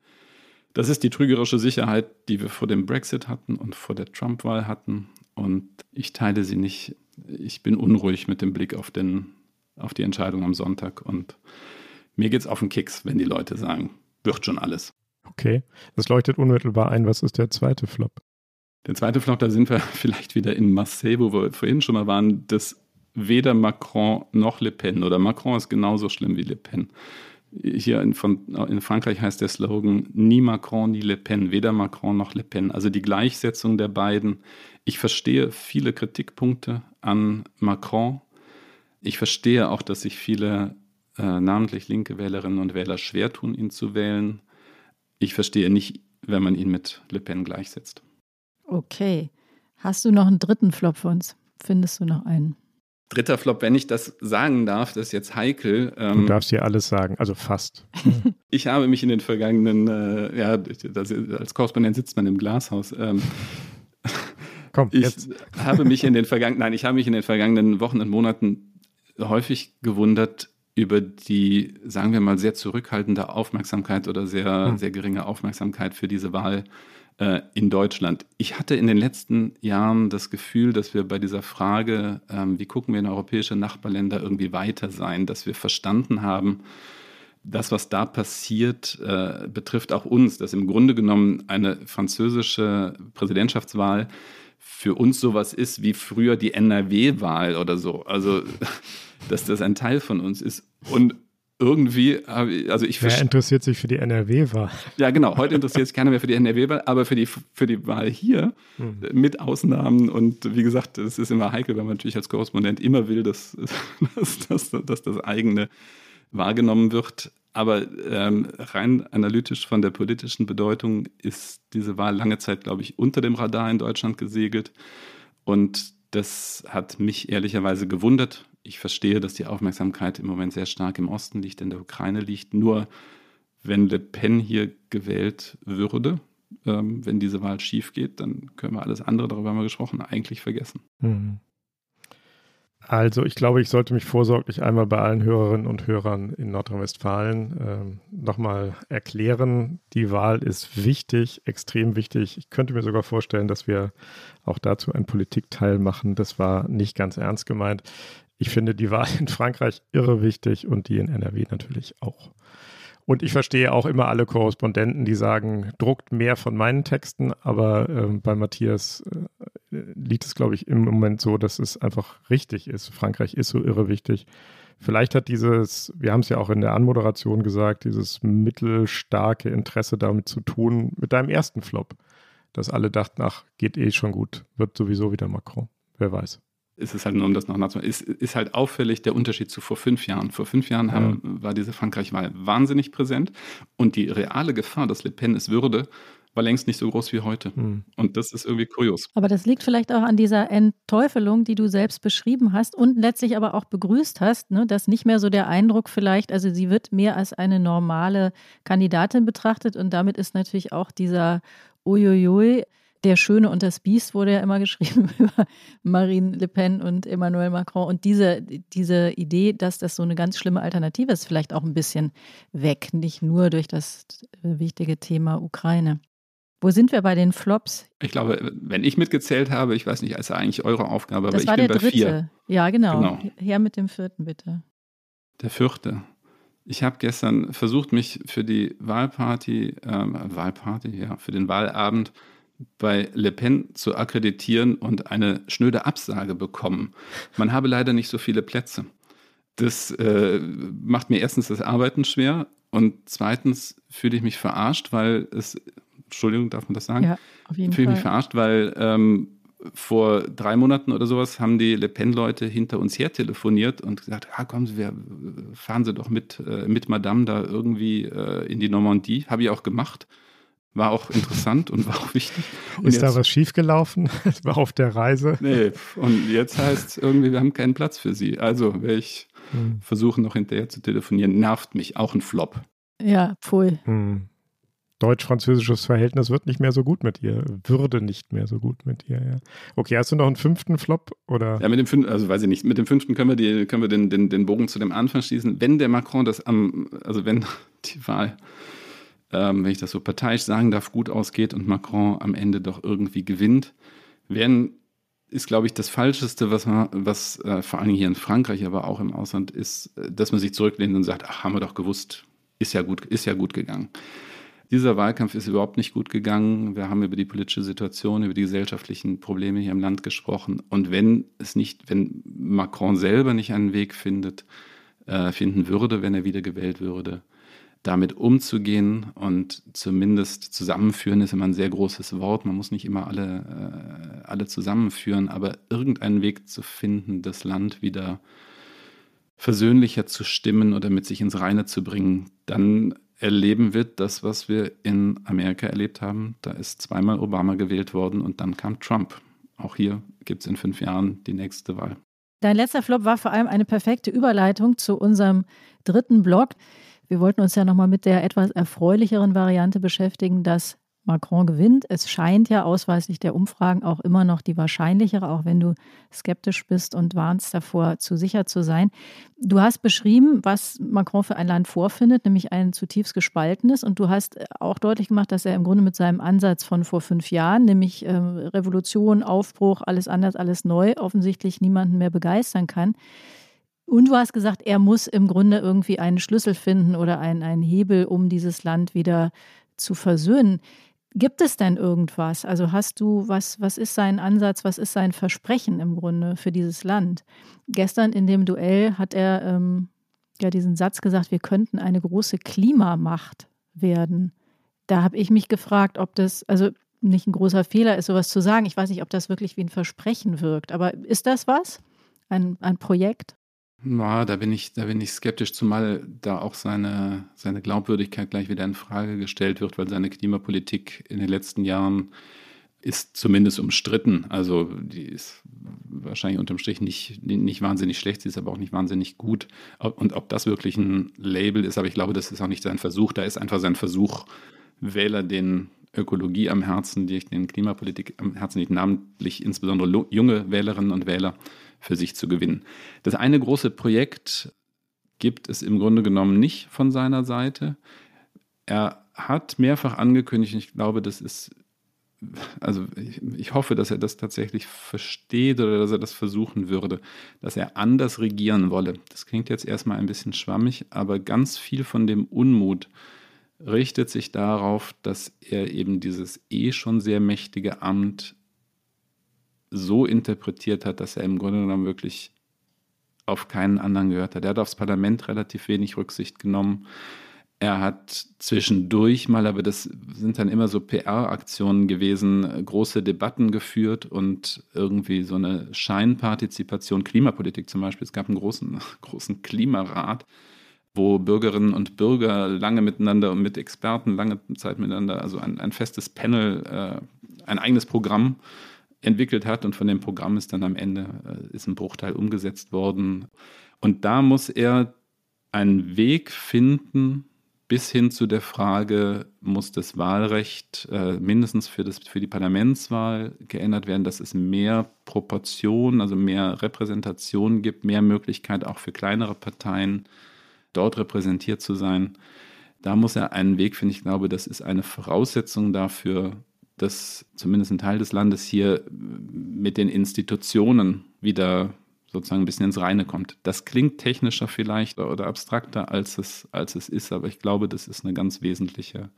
Das ist die trügerische Sicherheit, die wir vor dem Brexit hatten und vor der Trump-Wahl hatten. Und ich teile sie nicht. Ich bin unruhig mit dem Blick auf den auf die Entscheidung am Sonntag. Und mir geht es auf den Kicks, wenn die Leute sagen, wird schon alles. Okay, das leuchtet unmittelbar ein. Was ist der zweite Flop? Der zweite Flop, da sind wir (laughs) vielleicht wieder in Marseille, wo wir vorhin schon mal waren, dass weder Macron noch Le Pen oder Macron ist genauso schlimm wie Le Pen. Hier in, von, in Frankreich heißt der Slogan nie Macron, nie Le Pen, weder Macron noch Le Pen. Also die Gleichsetzung der beiden. Ich verstehe viele Kritikpunkte an Macron. Ich verstehe auch, dass sich viele äh, namentlich linke Wählerinnen und Wähler schwer tun, ihn zu wählen. Ich verstehe nicht, wenn man ihn mit Le Pen gleichsetzt. Okay. Hast du noch einen dritten Flop für uns? Findest du noch einen? Dritter Flop, wenn ich das sagen darf, das ist jetzt heikel. Ähm, du darfst hier alles sagen, also fast. (laughs) ich habe mich in den vergangenen, äh, ja, das, als Korrespondent sitzt man im Glashaus. Ähm, (laughs) Komm, ich jetzt. habe mich in den vergangenen, nein, ich habe mich in den vergangenen Wochen und Monaten häufig gewundert über die, sagen wir mal, sehr zurückhaltende Aufmerksamkeit oder sehr, hm. sehr geringe Aufmerksamkeit für diese Wahl äh, in Deutschland. Ich hatte in den letzten Jahren das Gefühl, dass wir bei dieser Frage, ähm, wie gucken wir in europäische Nachbarländer irgendwie weiter sein, dass wir verstanden haben, das, was da passiert, äh, betrifft auch uns, dass im Grunde genommen eine französische Präsidentschaftswahl für uns sowas ist wie früher die NRW-Wahl oder so. Also, (laughs) dass das ein Teil von uns ist. Und irgendwie, also ich Wer interessiert sich für die NRW-Wahl? Ja, genau. Heute interessiert sich keiner mehr für die NRW-Wahl, aber für die, für die Wahl hier hm. mit Ausnahmen und wie gesagt, es ist immer heikel, weil man natürlich als Korrespondent immer will, dass, (laughs) dass, dass, dass das eigene wahrgenommen wird. Aber ähm, rein analytisch von der politischen Bedeutung ist diese Wahl lange Zeit, glaube ich, unter dem Radar in Deutschland gesegelt. Und das hat mich ehrlicherweise gewundert ich verstehe, dass die Aufmerksamkeit im Moment sehr stark im Osten liegt, in der Ukraine liegt. Nur wenn Le Pen hier gewählt würde, ähm, wenn diese Wahl schief geht, dann können wir alles andere, darüber haben wir gesprochen, eigentlich vergessen. Mhm. Also ich glaube, ich sollte mich vorsorglich einmal bei allen Hörerinnen und Hörern in Nordrhein-Westfalen ähm, nochmal erklären. Die Wahl ist wichtig, extrem wichtig. Ich könnte mir sogar vorstellen, dass wir auch dazu einen Politikteil machen. Das war nicht ganz ernst gemeint. Ich finde die Wahl in Frankreich irre wichtig und die in NRW natürlich auch. Und ich verstehe auch immer alle Korrespondenten, die sagen, druckt mehr von meinen Texten, aber äh, bei Matthias äh, liegt es, glaube ich, im Moment so, dass es einfach richtig ist. Frankreich ist so irre wichtig. Vielleicht hat dieses, wir haben es ja auch in der Anmoderation gesagt, dieses mittelstarke Interesse damit zu tun, mit deinem ersten Flop, dass alle dachten, ach, geht eh schon gut, wird sowieso wieder Macron. Wer weiß ist es halt nur um das noch nachzumachen, ist, ist halt auffällig der Unterschied zu vor fünf Jahren. Vor fünf Jahren haben, ja. war diese Frankreich-Wahl wahnsinnig präsent und die reale Gefahr, dass Le Pen es würde, war längst nicht so groß wie heute. Hm. Und das ist irgendwie kurios. Aber das liegt vielleicht auch an dieser Entteufelung, die du selbst beschrieben hast und letztlich aber auch begrüßt hast, ne, dass nicht mehr so der Eindruck vielleicht, also sie wird mehr als eine normale Kandidatin betrachtet und damit ist natürlich auch dieser Uiuiui der Schöne und das Biest wurde ja immer geschrieben (laughs) über Marine Le Pen und Emmanuel Macron. Und diese, diese Idee, dass das so eine ganz schlimme Alternative ist, vielleicht auch ein bisschen weg, nicht nur durch das wichtige Thema Ukraine. Wo sind wir bei den Flops? Ich glaube, wenn ich mitgezählt habe, ich weiß nicht, ist eigentlich eure Aufgabe, das aber ich bin bei dritte. vier. Ja, genau. genau. Her mit dem vierten, bitte. Der vierte. Ich habe gestern versucht, mich für die Wahlparty, ähm, Wahlparty, ja, für den Wahlabend bei Le Pen zu akkreditieren und eine schnöde Absage bekommen. Man habe leider nicht so viele Plätze. Das äh, macht mir erstens das Arbeiten schwer und zweitens fühle ich mich verarscht, weil es, Entschuldigung, darf man das sagen? Ja, auf jeden fühle Fall. mich verarscht, weil ähm, vor drei Monaten oder sowas haben die Le Pen-Leute hinter uns her telefoniert und gesagt, ah, kommen Sie, wir, fahren Sie doch mit, äh, mit Madame da irgendwie äh, in die Normandie. Habe ich auch gemacht. War auch interessant und war auch wichtig. Und ist jetzt, da was schiefgelaufen (laughs) auf der Reise? Nee, und jetzt heißt es irgendwie, wir haben keinen Platz für sie. Also werde ich hm. versuchen, noch hinterher zu telefonieren. Nervt mich, auch ein Flop. Ja, voll. Hm. Deutsch-französisches Verhältnis wird nicht mehr so gut mit ihr, würde nicht mehr so gut mit ihr, ja. Okay, hast du noch einen fünften Flop? Oder? Ja, mit dem fünften, also weiß ich nicht, mit dem fünften können wir, die, können wir den, den, den Bogen zu dem Anfang schließen. Wenn der Macron das am, also wenn (laughs) die Wahl ähm, wenn ich das so parteiisch sagen darf, gut ausgeht und Macron am Ende doch irgendwie gewinnt, werden ist, glaube ich, das Falscheste, was, man, was äh, vor allem hier in Frankreich, aber auch im Ausland ist, äh, dass man sich zurücklehnt und sagt, ach, haben wir doch gewusst, ist ja gut, ist ja gut gegangen. Dieser Wahlkampf ist überhaupt nicht gut gegangen. Wir haben über die politische Situation, über die gesellschaftlichen Probleme hier im Land gesprochen. Und wenn es nicht, wenn Macron selber nicht einen Weg findet, äh, finden würde, wenn er wiedergewählt würde, damit umzugehen und zumindest zusammenführen ist immer ein sehr großes Wort. Man muss nicht immer alle, äh, alle zusammenführen, aber irgendeinen Weg zu finden, das Land wieder versöhnlicher zu stimmen oder mit sich ins Reine zu bringen, dann erleben wird das, was wir in Amerika erlebt haben. Da ist zweimal Obama gewählt worden und dann kam Trump. Auch hier gibt es in fünf Jahren die nächste Wahl. Dein letzter Flop war vor allem eine perfekte Überleitung zu unserem dritten Blog. Wir wollten uns ja nochmal mit der etwas erfreulicheren Variante beschäftigen, dass Macron gewinnt. Es scheint ja ausweislich der Umfragen auch immer noch die wahrscheinlichere, auch wenn du skeptisch bist und warnst davor, zu sicher zu sein. Du hast beschrieben, was Macron für ein Land vorfindet, nämlich ein zutiefst gespaltenes. Und du hast auch deutlich gemacht, dass er im Grunde mit seinem Ansatz von vor fünf Jahren, nämlich äh, Revolution, Aufbruch, alles anders, alles neu, offensichtlich niemanden mehr begeistern kann. Und du hast gesagt, er muss im Grunde irgendwie einen Schlüssel finden oder einen, einen Hebel, um dieses Land wieder zu versöhnen. Gibt es denn irgendwas? Also hast du, was, was ist sein Ansatz, was ist sein Versprechen im Grunde für dieses Land? Gestern in dem Duell hat er ähm, ja diesen Satz gesagt, wir könnten eine große Klimamacht werden. Da habe ich mich gefragt, ob das, also nicht ein großer Fehler ist, sowas zu sagen. Ich weiß nicht, ob das wirklich wie ein Versprechen wirkt. Aber ist das was? Ein, ein Projekt? Na, da bin ich, da bin ich skeptisch, zumal da auch seine, seine Glaubwürdigkeit gleich wieder in Frage gestellt wird, weil seine Klimapolitik in den letzten Jahren ist zumindest umstritten. Also die ist wahrscheinlich unterm Strich nicht, nicht wahnsinnig schlecht, sie ist aber auch nicht wahnsinnig gut. Und ob das wirklich ein Label ist, aber ich glaube, das ist auch nicht sein Versuch. Da ist einfach sein Versuch, Wähler den Ökologie am Herzen, die den Klimapolitik am Herzen liegt, namentlich insbesondere junge Wählerinnen und Wähler für sich zu gewinnen. Das eine große Projekt gibt es im Grunde genommen nicht von seiner Seite. Er hat mehrfach angekündigt, ich glaube, das ist, also ich, ich, hoffe, dass er das tatsächlich versteht oder dass er das versuchen würde, dass er anders regieren wolle. Das klingt jetzt erstmal ein bisschen schwammig, aber ganz viel von dem Unmut richtet sich darauf, dass er eben dieses eh schon sehr mächtige Amt so interpretiert hat, dass er im Grunde genommen wirklich auf keinen anderen gehört hat. Er hat aufs Parlament relativ wenig Rücksicht genommen. Er hat zwischendurch mal, aber das sind dann immer so PR-Aktionen gewesen, große Debatten geführt und irgendwie so eine Scheinpartizipation, Klimapolitik zum Beispiel. Es gab einen großen, (laughs) großen Klimarat, wo Bürgerinnen und Bürger lange miteinander und mit Experten lange Zeit miteinander, also ein, ein festes Panel, äh, ein eigenes Programm entwickelt hat und von dem Programm ist dann am Ende äh, ist ein Bruchteil umgesetzt worden. Und da muss er einen Weg finden, bis hin zu der Frage, muss das Wahlrecht äh, mindestens für, das, für die Parlamentswahl geändert werden, dass es mehr Proportionen, also mehr Repräsentation gibt, mehr Möglichkeit auch für kleinere Parteien dort repräsentiert zu sein. Da muss er einen Weg finden. Ich glaube, das ist eine Voraussetzung dafür, dass zumindest ein Teil des Landes hier mit den Institutionen wieder sozusagen ein bisschen ins Reine kommt. Das klingt technischer vielleicht oder abstrakter, als es, als es ist, aber ich glaube, das ist eine ganz wesentliche,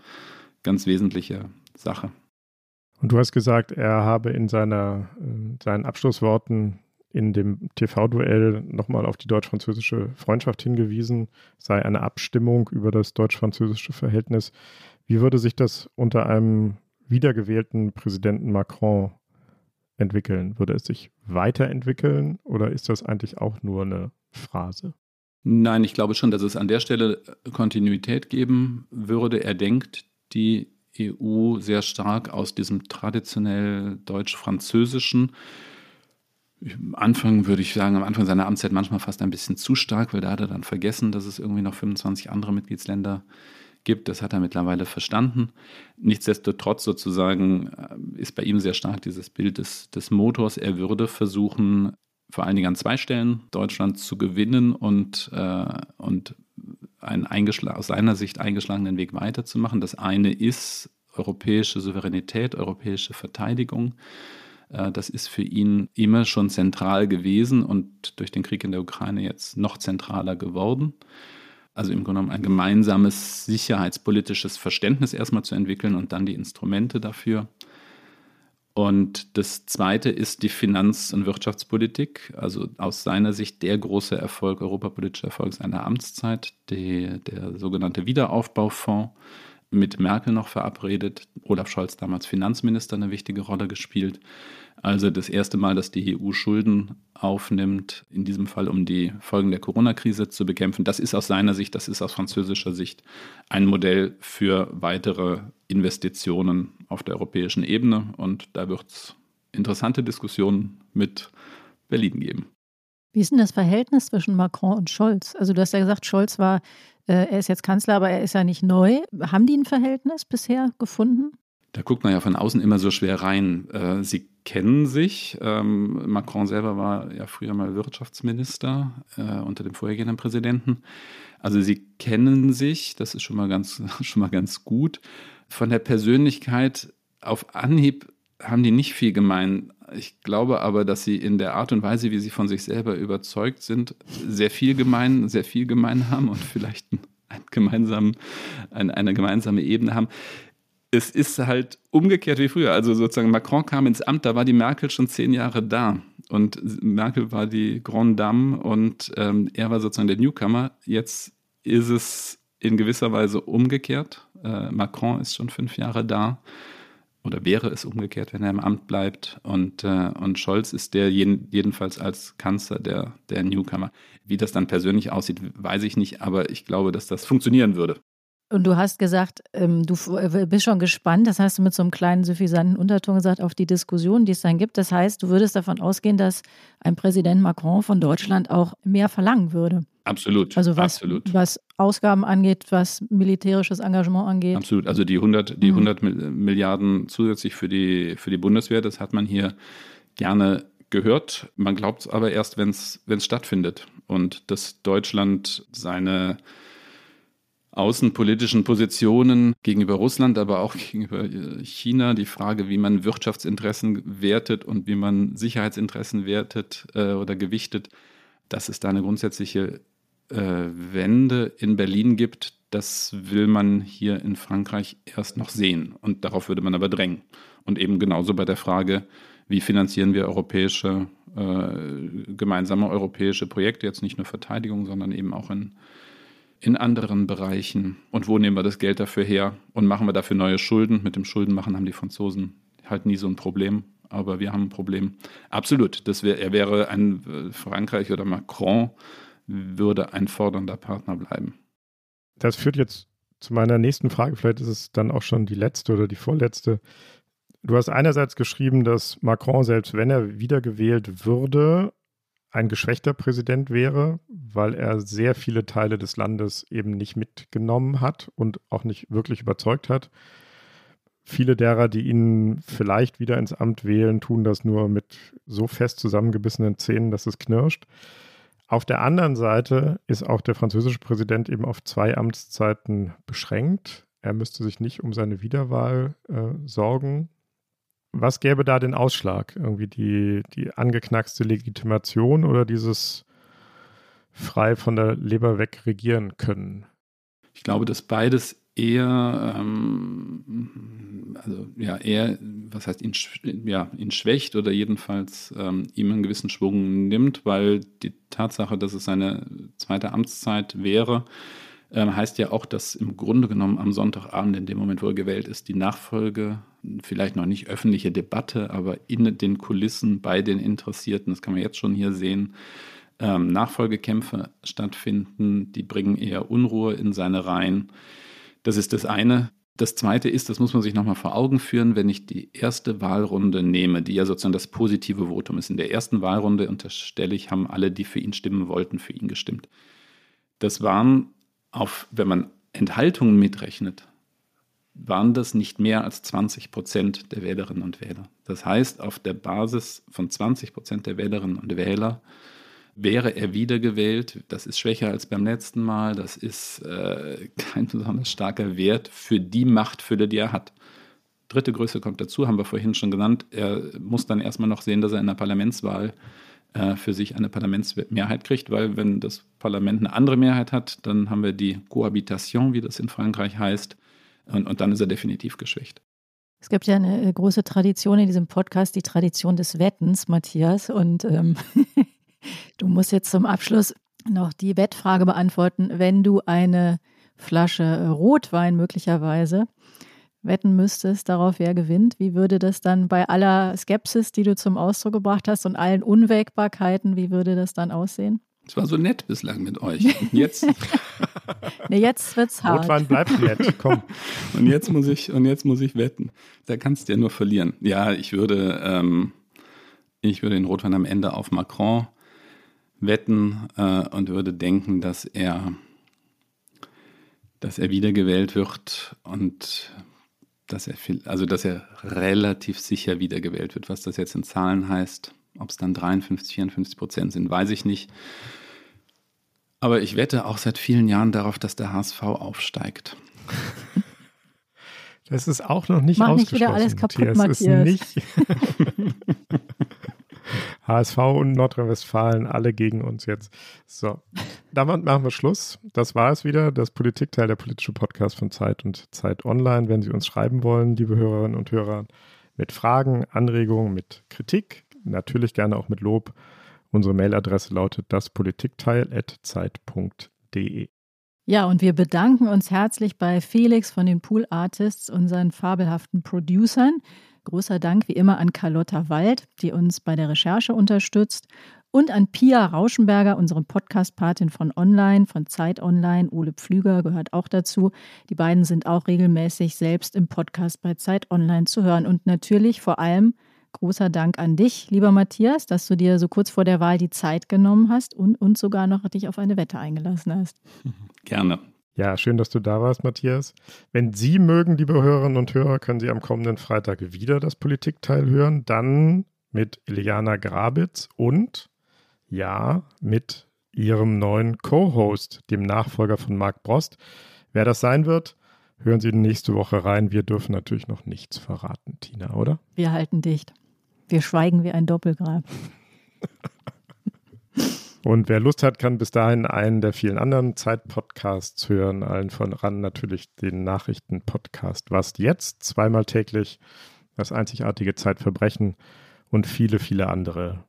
ganz wesentliche Sache. Und du hast gesagt, er habe in seiner, in seinen Abschlussworten in dem TV-Duell nochmal auf die deutsch-französische Freundschaft hingewiesen, sei eine Abstimmung über das deutsch-französische Verhältnis. Wie würde sich das unter einem wiedergewählten Präsidenten Macron entwickeln? Würde es sich weiterentwickeln oder ist das eigentlich auch nur eine Phrase? Nein, ich glaube schon, dass es an der Stelle Kontinuität geben würde. Er denkt die EU sehr stark aus diesem traditionell deutsch-französischen. Am Anfang würde ich sagen, am Anfang seiner Amtszeit manchmal fast ein bisschen zu stark, weil da hat er dann vergessen, dass es irgendwie noch 25 andere Mitgliedsländer gibt gibt. Das hat er mittlerweile verstanden. Nichtsdestotrotz sozusagen äh, ist bei ihm sehr stark dieses Bild des, des Motors. Er würde versuchen, vor allen Dingen an zwei Stellen Deutschland zu gewinnen und, äh, und einen aus seiner Sicht eingeschlagenen Weg weiterzumachen. Das eine ist europäische Souveränität, europäische Verteidigung. Äh, das ist für ihn immer schon zentral gewesen und durch den Krieg in der Ukraine jetzt noch zentraler geworden. Also im Grunde genommen ein gemeinsames sicherheitspolitisches Verständnis erstmal zu entwickeln und dann die Instrumente dafür. Und das Zweite ist die Finanz- und Wirtschaftspolitik. Also aus seiner Sicht der große Erfolg, europapolitischer Erfolg seiner Amtszeit, die, der sogenannte Wiederaufbaufonds mit Merkel noch verabredet. Olaf Scholz damals Finanzminister eine wichtige Rolle gespielt. Also das erste Mal, dass die EU Schulden aufnimmt, in diesem Fall um die Folgen der Corona-Krise zu bekämpfen. Das ist aus seiner Sicht, das ist aus französischer Sicht ein Modell für weitere Investitionen auf der europäischen Ebene. Und da wird es interessante Diskussionen mit Berlin geben. Wie ist denn das Verhältnis zwischen Macron und Scholz? Also du hast ja gesagt, Scholz war, er ist jetzt Kanzler, aber er ist ja nicht neu. Haben die ein Verhältnis bisher gefunden? Da guckt man ja von außen immer so schwer rein. Äh, sie kennen sich. Ähm, Macron selber war ja früher mal Wirtschaftsminister äh, unter dem vorhergehenden Präsidenten. Also sie kennen sich, das ist schon mal ganz, (laughs) schon mal ganz gut. Von der Persönlichkeit auf Anhieb haben die nicht viel gemein. Ich glaube aber, dass sie in der Art und Weise, wie sie von sich selber überzeugt sind, sehr viel gemein, sehr viel gemein haben und vielleicht einen gemeinsamen, eine, gemeinsame Ebene haben es ist halt umgekehrt wie früher. Also sozusagen Macron kam ins Amt, da war die Merkel schon zehn Jahre da. Und Merkel war die Grande Dame und ähm, er war sozusagen der Newcomer. Jetzt ist es in gewisser Weise umgekehrt. Äh, Macron ist schon fünf Jahre da. Oder wäre es umgekehrt, wenn er im Amt bleibt. Und, äh, und Scholz ist der jeden, jedenfalls als Kanzler der, der Newcomer. Wie das dann persönlich aussieht, weiß ich nicht, aber ich glaube, dass das funktionieren würde. Und du hast gesagt, ähm, du äh, bist schon gespannt, das hast du mit so einem kleinen suffisanten Unterton gesagt, auf die Diskussion, die es dann gibt. Das heißt, du würdest davon ausgehen, dass ein Präsident Macron von Deutschland auch mehr verlangen würde. Absolut. Also was, absolut. was Ausgaben angeht, was militärisches Engagement angeht. Absolut. Also die 100, die 100 mhm. Milliarden zusätzlich für die, für die Bundeswehr, das hat man hier gerne gehört. Man glaubt es aber erst, wenn es stattfindet. Und dass Deutschland seine außenpolitischen Positionen gegenüber Russland, aber auch (laughs) gegenüber China, die Frage, wie man Wirtschaftsinteressen wertet und wie man Sicherheitsinteressen wertet äh, oder gewichtet, dass es da eine grundsätzliche Wende in Berlin gibt, das will man hier in Frankreich erst noch sehen. Und darauf würde man aber drängen. Und eben genauso bei der Frage, wie finanzieren wir europäische, äh, gemeinsame europäische Projekte, jetzt nicht nur Verteidigung, sondern eben auch in in anderen Bereichen. Und wo nehmen wir das Geld dafür her? Und machen wir dafür neue Schulden? Mit dem Schuldenmachen haben die Franzosen halt nie so ein Problem. Aber wir haben ein Problem. Absolut. Das wär, er wäre ein äh, Frankreich oder Macron würde ein fordernder Partner bleiben. Das führt jetzt zu meiner nächsten Frage. Vielleicht ist es dann auch schon die letzte oder die vorletzte. Du hast einerseits geschrieben, dass Macron, selbst wenn er wiedergewählt würde, ein geschwächter Präsident wäre, weil er sehr viele Teile des Landes eben nicht mitgenommen hat und auch nicht wirklich überzeugt hat. Viele derer, die ihn vielleicht wieder ins Amt wählen, tun das nur mit so fest zusammengebissenen Zähnen, dass es knirscht. Auf der anderen Seite ist auch der französische Präsident eben auf zwei Amtszeiten beschränkt. Er müsste sich nicht um seine Wiederwahl äh, sorgen. Was gäbe da den Ausschlag? Irgendwie die, die angeknackste Legitimation oder dieses frei von der Leber weg regieren können? Ich glaube, dass beides eher, ähm, also ja, eher, was heißt, ihn, ja, ihn schwächt oder jedenfalls ähm, ihm einen gewissen Schwung nimmt, weil die Tatsache, dass es seine zweite Amtszeit wäre, ähm, heißt ja auch, dass im Grunde genommen am Sonntagabend, in dem Moment, wo er gewählt ist, die Nachfolge, vielleicht noch nicht öffentliche Debatte, aber in den Kulissen bei den Interessierten, das kann man jetzt schon hier sehen, ähm, Nachfolgekämpfe stattfinden, die bringen eher Unruhe in seine Reihen. Das ist das eine. Das zweite ist, das muss man sich nochmal vor Augen führen, wenn ich die erste Wahlrunde nehme, die ja sozusagen das positive Votum ist. In der ersten Wahlrunde unterstelle ich, haben alle, die für ihn stimmen wollten, für ihn gestimmt. Das waren auf, wenn man Enthaltungen mitrechnet, waren das nicht mehr als 20 Prozent der Wählerinnen und Wähler. Das heißt, auf der Basis von 20 Prozent der Wählerinnen und Wähler wäre er wiedergewählt. Das ist schwächer als beim letzten Mal. Das ist äh, (laughs) kein besonders starker Wert für die Machtfülle, die er hat. dritte Größe kommt dazu, haben wir vorhin schon genannt. Er muss dann erstmal noch sehen, dass er in der Parlamentswahl äh, für sich eine Parlamentsmehrheit kriegt, weil wenn das Parlament eine andere Mehrheit hat, dann haben wir die Cohabitation, wie das in Frankreich heißt, und, und dann ist er definitiv geschwächt. Es gibt ja eine äh, große Tradition in diesem Podcast, die Tradition des Wettens, Matthias. Und ähm, (laughs) du musst jetzt zum Abschluss noch die Wettfrage beantworten. Wenn du eine Flasche Rotwein möglicherweise wetten müsstest darauf, wer gewinnt, wie würde das dann bei aller Skepsis, die du zum Ausdruck gebracht hast und allen Unwägbarkeiten, wie würde das dann aussehen? Es war so nett bislang mit euch. Und jetzt? (laughs) nee, jetzt wird's hart. Rotwein bleibt nett, (laughs) komm. und jetzt muss ich, und jetzt muss ich wetten. Da kannst du ja nur verlieren. Ja, ich würde, ähm, ich würde den Rotwein am Ende auf Macron wetten äh, und würde denken, dass er, dass er wiedergewählt wird und dass er viel, also dass er relativ sicher wiedergewählt wird. Was das jetzt in Zahlen heißt, ob es dann 53, 54 Prozent sind, weiß ich nicht. Aber ich wette auch seit vielen Jahren darauf, dass der HSV aufsteigt. Das ist auch noch nicht Mach ausgeschlossen. nicht wieder alles kaputt, Matthias. Ist nicht (laughs) HSV und Nordrhein-Westfalen alle gegen uns jetzt. So, damit machen wir Schluss. Das war es wieder, das Politikteil, der politische Podcast von Zeit und Zeit Online. Wenn Sie uns schreiben wollen, liebe Hörerinnen und Hörer, mit Fragen, Anregungen, mit Kritik, natürlich gerne auch mit Lob. Unsere Mailadresse lautet daspolitikteil.zeit.de. Ja, und wir bedanken uns herzlich bei Felix von den Pool Artists, unseren fabelhaften Producern. Großer Dank wie immer an Carlotta Wald, die uns bei der Recherche unterstützt. Und an Pia Rauschenberger, unsere Podcast-Patin von Online, von Zeit Online. Ole Pflüger gehört auch dazu. Die beiden sind auch regelmäßig selbst im Podcast bei Zeit Online zu hören. Und natürlich vor allem großer Dank an dich, lieber Matthias, dass du dir so kurz vor der Wahl die Zeit genommen hast und, und sogar noch dich auf eine Wette eingelassen hast. (laughs) Gerne. Ja, schön, dass du da warst, Matthias. Wenn Sie mögen, liebe Hörerinnen und Hörer, können Sie am kommenden Freitag wieder das Politikteil hören. Dann mit Iliana Grabitz und ja, mit ihrem neuen Co-Host, dem Nachfolger von Marc Brost. Wer das sein wird, hören Sie nächste Woche rein. Wir dürfen natürlich noch nichts verraten, Tina, oder? Wir halten dicht. Wir schweigen wie ein Doppelgrab. Und wer Lust hat, kann bis dahin einen der vielen anderen Zeit-Podcasts hören. Allen voran natürlich den Nachrichten-Podcast Was jetzt? Zweimal täglich. Das einzigartige Zeitverbrechen und viele, viele andere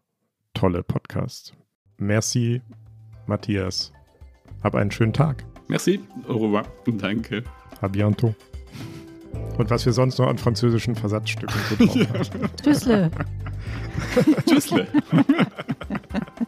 tolle Podcasts. Merci, Matthias. Hab einen schönen Tag. Merci. Au revoir. Danke. A bientôt. Und was wir sonst noch an französischen Versatzstücken so (laughs) drauf haben. Tschüssle. (laughs) Tschüssle. (laughs)